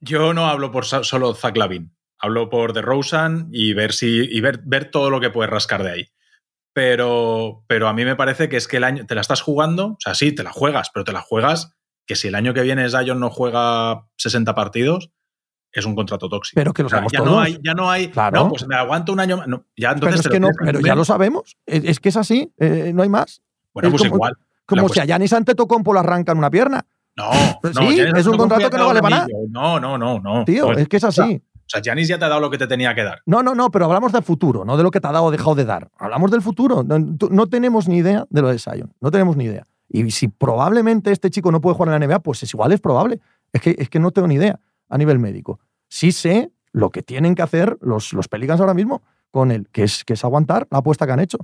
Yo no hablo por solo Zach Lavin. Hablo por DeRozan y ver si y ver, ver todo lo que puedes rascar de ahí. Pero, pero a mí me parece que es que el año te la estás jugando, o sea, sí, te la juegas, pero te la juegas que si el año que viene Zion no juega 60 partidos, es un contrato tóxico. Pero que lo O sea, sabemos ya todos. no hay, ya no hay. Claro. No, pues me aguanto un año más. No, ya Pero entonces es te que no, pero ya lo sabemos. Es, es que es así, eh, no hay más. Bueno, es pues como- igual. Como si a Yanis Antetokounmpo le arrancan una pierna. No, Pues <laughs> no, sí, es un contrato que no vale para nada. No, no, no, no. Tío, Pues, es que es así. O sea, Giannis ya te ha dado lo que te tenía que dar. No, no, no, pero hablamos del futuro, no de lo que te ha dado o dejado de dar. Hablamos del futuro. No tenemos ni idea de lo de Sion. No tenemos ni idea. Y si probablemente este chico no puede jugar en la NBA, pues es igual es probable. Es que, es que no tengo ni idea a nivel médico. Sí sé lo que tienen que hacer los, los Pelicans ahora mismo con él, que es, que es aguantar la apuesta que han hecho.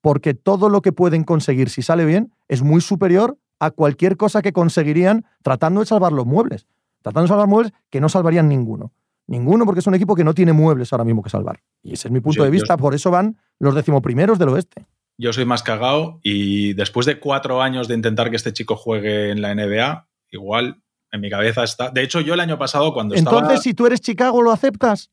Porque todo lo que pueden conseguir, si sale bien, es muy superior a cualquier cosa que conseguirían tratando de salvar los muebles. Tratando de salvar muebles que no salvarían ninguno. Ninguno, porque es un equipo que no tiene muebles ahora mismo que salvar. Y ese es mi punto Yo- de yo- vista. Por eso van los decimoprimeros del oeste. Yo soy más cagado y después de cuatro años de intentar que este chico juegue en la NBA, igual en mi cabeza está. De hecho, yo el año pasado, cuando Entonces, estaba. si tú eres Chicago, ¿lo aceptas?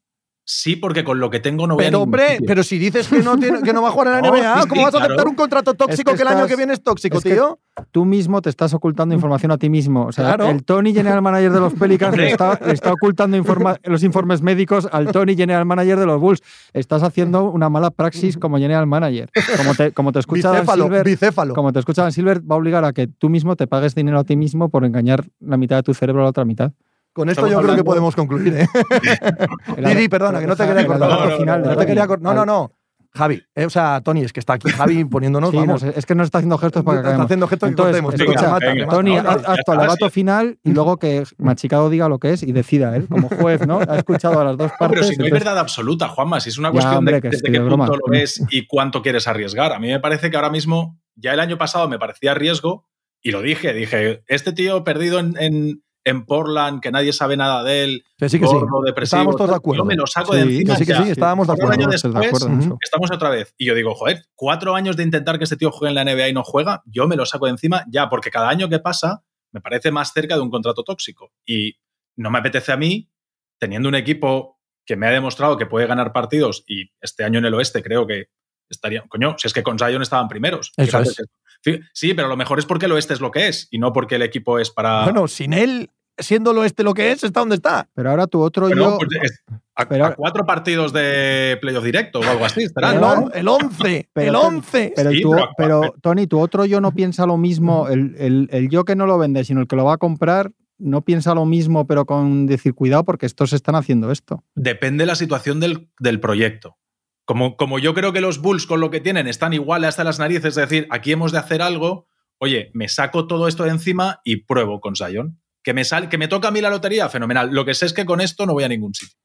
Sí, porque con lo que tengo no voy a Pero, ningún hombre, sitio. pero si dices que no, tiene- que no va a jugar en la <laughs> No, NBA, sí, sí, ¿cómo vas a aceptar claro. un contrato tóxico Es que, que el año que viene es tóxico, es tío? Tú mismo te estás ocultando información a ti mismo. O sea, Claro. el Tony General Manager de los Pelicans le está, le está ocultando informa- <laughs> los informes médicos al Tony General Manager de los Bulls. Estás haciendo una mala praxis como General Manager. Como te, como te escucha Dan Bicéfalo, Silver, bicéfalo. como te escucha Dan Silver, va a obligar a que tú mismo te pagues dinero a ti mismo por engañar la mitad de tu cerebro a la otra mitad. Con esto Estamos yo creo que podemos concluir, ¿eh? <laughs> Didi, perdona, que no te quería ar- cortar. No, no, final no, No te quería No, no, no. Javi, eh, o sea, Tony, es que está aquí Javi <laughs> poniéndonos, Sí, vamos. no es que nos está haciendo gestos para que está acabemos. haciendo gestos Entonces, escucha, que venga, mata. Tony, no, haz, no, haz tu alegato final y luego que Machicado diga lo que es y decida él, como <laughs> juez, ¿no? Ha escuchado a las dos No, partes. pero si no hay verdad absoluta, Juanma, si es una Ya, cuestión hombre, de que desde qué de broma. punto lo ves y cuánto quieres arriesgar. A mí me parece que ahora mismo, ya el año pasado me parecía riesgo y lo dije, dije, este tío perdido en, en, en Portland, que nadie sabe nada de él, Que sí, que sí. gordo, depresivo, Estábamos todos de acuerdo. yo me lo saco Sí, de que encima. sí, que ya. sí, estábamos de acuerdo. año de después, acuerdo. Estamos otra vez. Y yo digo, joder, cuatro años de intentar que este tío juegue en la NBA y no juega, yo me lo saco de encima ya, porque cada año que pasa me parece más cerca de un contrato tóxico. Y no me apetece a mí, teniendo un equipo que me ha demostrado que puede ganar partidos y este año en el oeste creo que estaría. Coño, si es que con Zion estaban primeros. Eso Fíjate es. que- Fí- Sí, pero a lo mejor es porque el oeste es lo que es y no porque el equipo es para. Bueno, sin él, siendo lo este lo que es, está donde está. Pero ahora tu otro Bueno, yo. pues es- a, pero- a cuatro partidos de playoff directo o algo así. estarán, El, Pero- ¿no? el 11, <laughs> Pero- el 11. Pero, Sí, tú- pero- pero, Tony, tu otro yo no piensa lo mismo. El, el- el yo que no lo vende, sino el que lo va a comprar, no piensa lo mismo, pero con decir cuidado porque estos están haciendo esto. depende la situación del, del proyecto. Como, como yo creo que los Bulls con lo que tienen están igual hasta las narices, es decir, aquí hemos de hacer algo, oye, me saco todo esto de encima y pruebo con Zion. Que me, sal, que me toca a mí la lotería, fenomenal. Lo que sé es que con esto no voy a ningún sitio.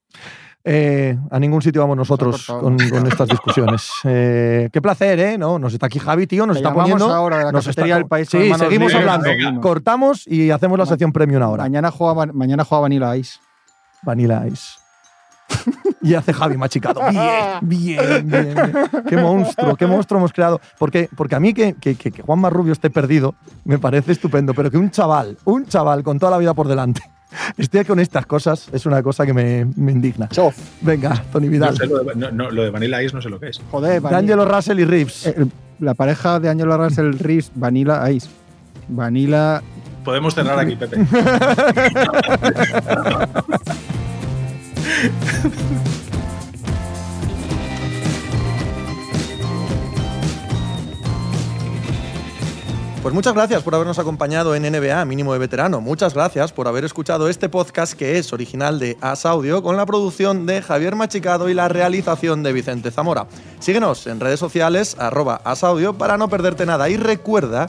Eh, a ningún sitio vamos nosotros con, estas discusiones. <laughs> Eh, qué placer, ¿eh? ¿No? Nos está aquí Javi, tío, nos Te está poniendo. ahora de la nos está- del país. Sí, seguimos libres, hablando. Cortamos y hacemos la sección premium ahora. Mañana juega, mañana juega Vanilla Ice. Vanilla Ice. <laughs> y hace Javi machicado. <laughs> Bien, bien, bien, bien. Qué monstruo, qué monstruo hemos creado. Porque, porque a mí que, que, que, Juan Marrubio esté perdido me parece estupendo, pero que un chaval, un chaval con toda la vida por delante, <laughs> esté con estas cosas es una cosa que me, me indigna. Venga, Tony No Vidal. sé, lo, de, no- no, lo de Vanilla Ice no sé lo que es. Joder, De Vanilla- Angelo Russell y Reeves. eh, la pareja de Angelo Russell Reeves, Vanilla Ice. Vanilla. Podemos cerrar aquí, Pepe. Pues muchas gracias por habernos acompañado en NBA Mínimo de Veterano. Muchas gracias por haber escuchado este podcast que es original de As Audio con la producción de Javier Machicado y la realización de Vicente Zamora. Síguenos en redes sociales arroba As Audio para no perderte nada y recuerda